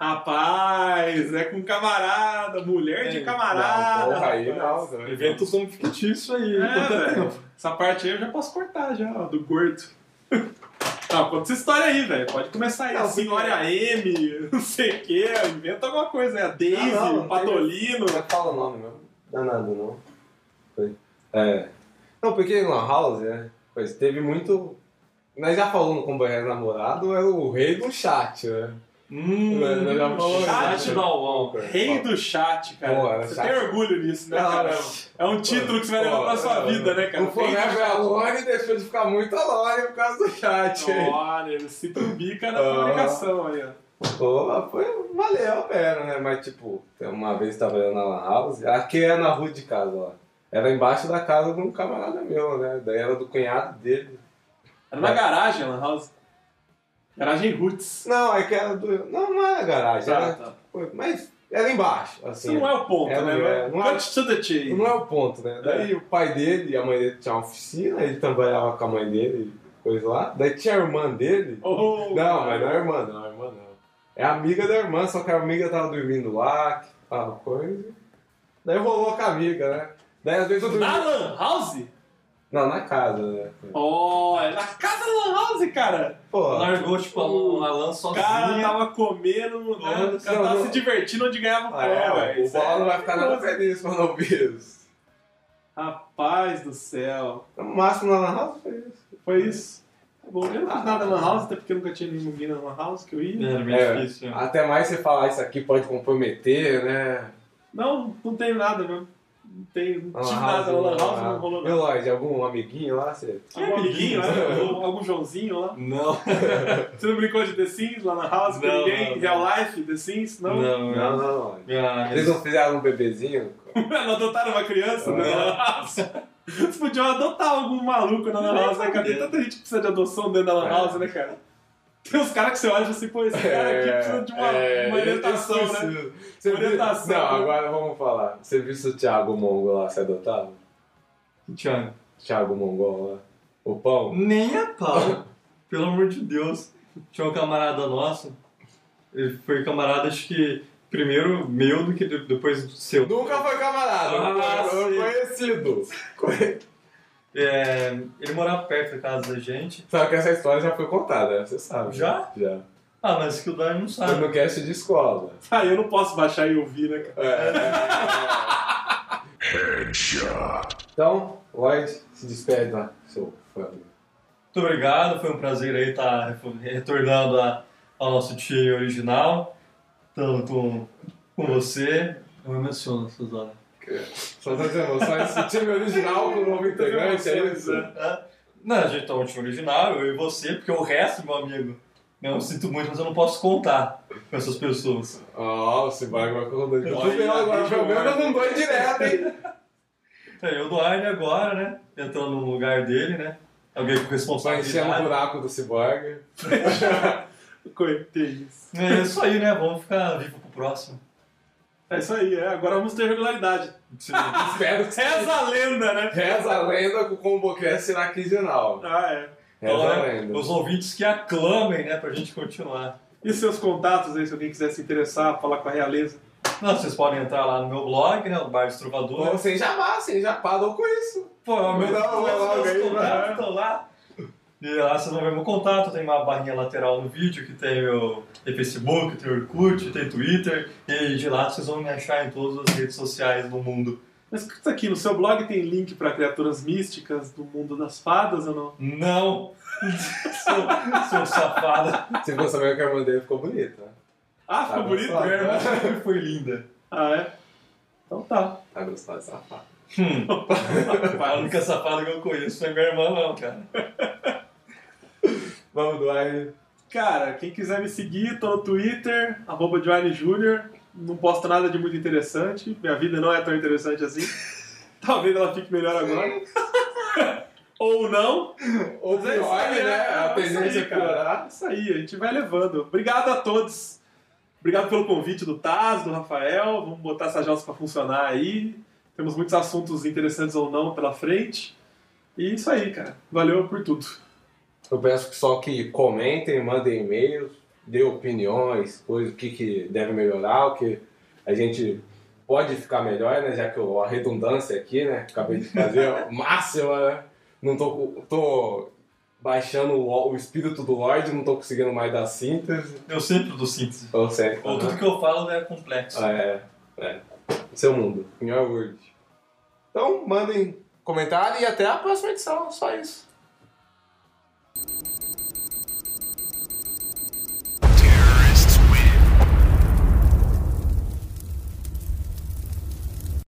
Rapaz, é com camarada, mulher de É, camarada. Não, porra, aí não. não. Eventos são fictícios aí. É? Essa parte aí eu já posso cortar já, ó, do gordo. Ah, conta essa história aí, velho. Pode começar aí. Não, a senhora M, não sei o quê. Inventa alguma coisa, né? A Daisy, Não, não, o não Patolino. Não fala o nome mesmo. Danado, não. Foi. É. Não, porque Lan House, né? Pois teve muito. Nós já falamos no companheiro namorado, era o rei do chat, né? Hum. Nós já falamos. chat né? da UOL. Rei do chat, cara. Pô, era você chat. tem orgulho nisso, né, cara? É um título que você vai levar pra sua vida, né, cara? O Forever Alone deixou de ficar muito alone por causa do chat. Olha, ele se trumbica na Ah. comunicação aí, ó. Pô, foi, valeu a pena, né? Mas, tipo, uma vez trabalhando na Lan House, aqui é na rua de casa lá. Era embaixo da casa de um camarada meu, né? Daí era do cunhado dele. Era na garagem, Lan House. Garagem Roots. Não, é que era do. Não, não era garagem, Tá, era. tá. Mas era embaixo, assim. Isso não é o ponto, É, né? não é, não é. Cut to the chase. Não é o ponto, né? Daí o pai dele e a mãe dele tinham uma oficina, ele trabalhava com a mãe dele, coisa lá. Daí tinha a irmã dele. Oh, Não, mas não é irmã, não, irmã não. É amiga da irmã, só que a amiga tava dormindo lá, que tava coisa. Daí rolou com a amiga, né? Daí às vezes eu Na dormia. Lan House? Não, na casa, né? Oh, é na casa da Lan House, cara. Pô, Largou, tipo, a Lan- a Lan O sozinha. cara tava comendo, né? O cara Não, tava não. se divertindo onde ganhava o pão, ah, é, velho. o Bola não vai ficar nada coisa. feliz quando ouvir isso. Rapaz do céu. No máximo na Lan House foi isso. Foi isso. Tá bom, eu não fiz nada na Lan House, até porque nunca tinha ninguém na Lan House que eu ia. Era meio É, difícil. né? Até mais você falar isso aqui pode comprometer, né? Não, não tenho nada mesmo. Não tive Lan nada na Lan House, não rolou Meu nada. Lloyd, algum amiguinho lá? Você... Algum amiguinho, né? Algum- algum Joãozinho lá. Não, Você não brincou de The Sims lá na House com ninguém? não, Real Life, The Sims? Não? não, Não, não. Ah, Eles não fizeram um bebezinho? não adotaram uma criança na Lan House? Vocês podiam adotar algum maluco na Lan House, né, cara? Tem tanta gente que precisa de adoção dentro da Lan É. House, né, cara? Tem uns caras que você olha e assim, pô, esse cara aqui precisa de uma, é, uma orientação, né? Você viu- Orientação, Não, agora vamos falar. Você viu se o Thiago Mongo lá se adotava? Thiago. Thiago Mongol lá. O pão? Nem a pau. Pelo amor de Deus. Tinha um camarada nosso. Ele foi camarada, acho que primeiro meu do que de- depois seu. Nunca foi camarada, Ah, foi conhecido. É, ele morava perto da casa da gente. Só que essa história já foi contada, né? você sabe. Já? Já. Ah, mas que o Dani não Foi sabe. no cast de escola. Ah, eu não posso baixar e ouvir, né, cara? É. Então, Lloyd, se despede lá, seu fã. Muito obrigado, foi um prazer aí estar retornando a- ao nosso time original. Tanto com, com você. Eu me emociono essas Só tá dizendo, só esse time original com o novo integrante, é isso? Não, a gente tá um time original, eu e você, porque o resto, meu amigo, eu sinto muito, mas eu não posso contar com essas pessoas. Ó, o Cyborg vai com dois. Eu tô agora, pelo eu menos eu não dou direto, hein? É, eu do Arne agora, né? Entrando no lugar dele, né? Alguém com Só enchendo o responsabilidade. buraco do Cyborg. Coitadinhos. É isso aí, né? Vamos ficar vivo pro próximo. É isso aí, é. Agora vamos ter regularidade. Espero que Reza a lenda, né? Reza a lenda que o ComboCast será quinzenal. Ah, é. Reza Então, a né, lenda. os ouvintes que aclamem, né? Pra gente continuar. E seus contatos aí, se alguém quiser se interessar, falar com a realeza? Não, vocês podem entrar lá no meu blog, né? O Bar Trovadores. sem jabá, sem jabá, dou com isso. Pô, meu Não, aí, contatos vai. estão lá. E lá vocês vão ver meu contato, tem uma barrinha lateral no vídeo que tem meu tem Facebook, tem Orkut, tem Twitter, e de lá vocês vão me achar em todas as redes sociais do mundo. Mas isso aqui, no seu blog tem link pra criaturas místicas do mundo das fadas ou não? Não! sou, sou safada. Você ficou sabendo que a irmã dele ficou bonita. né? Ah, ficou Tá bonito, gostado, né? né? Foi linda. Ah, é? Então tá. Tá gostado dessa fada. Hum. A única safada que eu conheço é minha irmã, não, cara. Vamos, Duane. Cara, quem quiser me seguir, tô no Twitter, arroba. Não posto nada de muito interessante. Minha vida não é tão interessante assim. Talvez ela fique melhor agora. Ou não. Ou Mas é pior, aí, né? A é tendência é cara. piorar. Isso aí, a gente vai levando. Obrigado a todos. Obrigado pelo convite do Taz, do Rafael. Vamos botar essa jossa pra funcionar aí. Temos muitos assuntos interessantes ou não pela frente. E isso aí, cara. Valeu por tudo. Eu peço que só que comentem, mandem e-mails, dê opiniões, coisas, o que, que deve melhorar, o que a gente pode ficar melhor, né? Já que eu- a redundância aqui, né? Acabei de fazer máxima, né? Não tô, tô baixando o, o espírito do Lorde, não tô conseguindo mais dar síntese. Eu sempre dou síntese. Ou seja, Ou tudo que eu falo é complexo. É, é. Seu mundo, em your word. Então, mandem comentário e até a próxima edição. Só isso.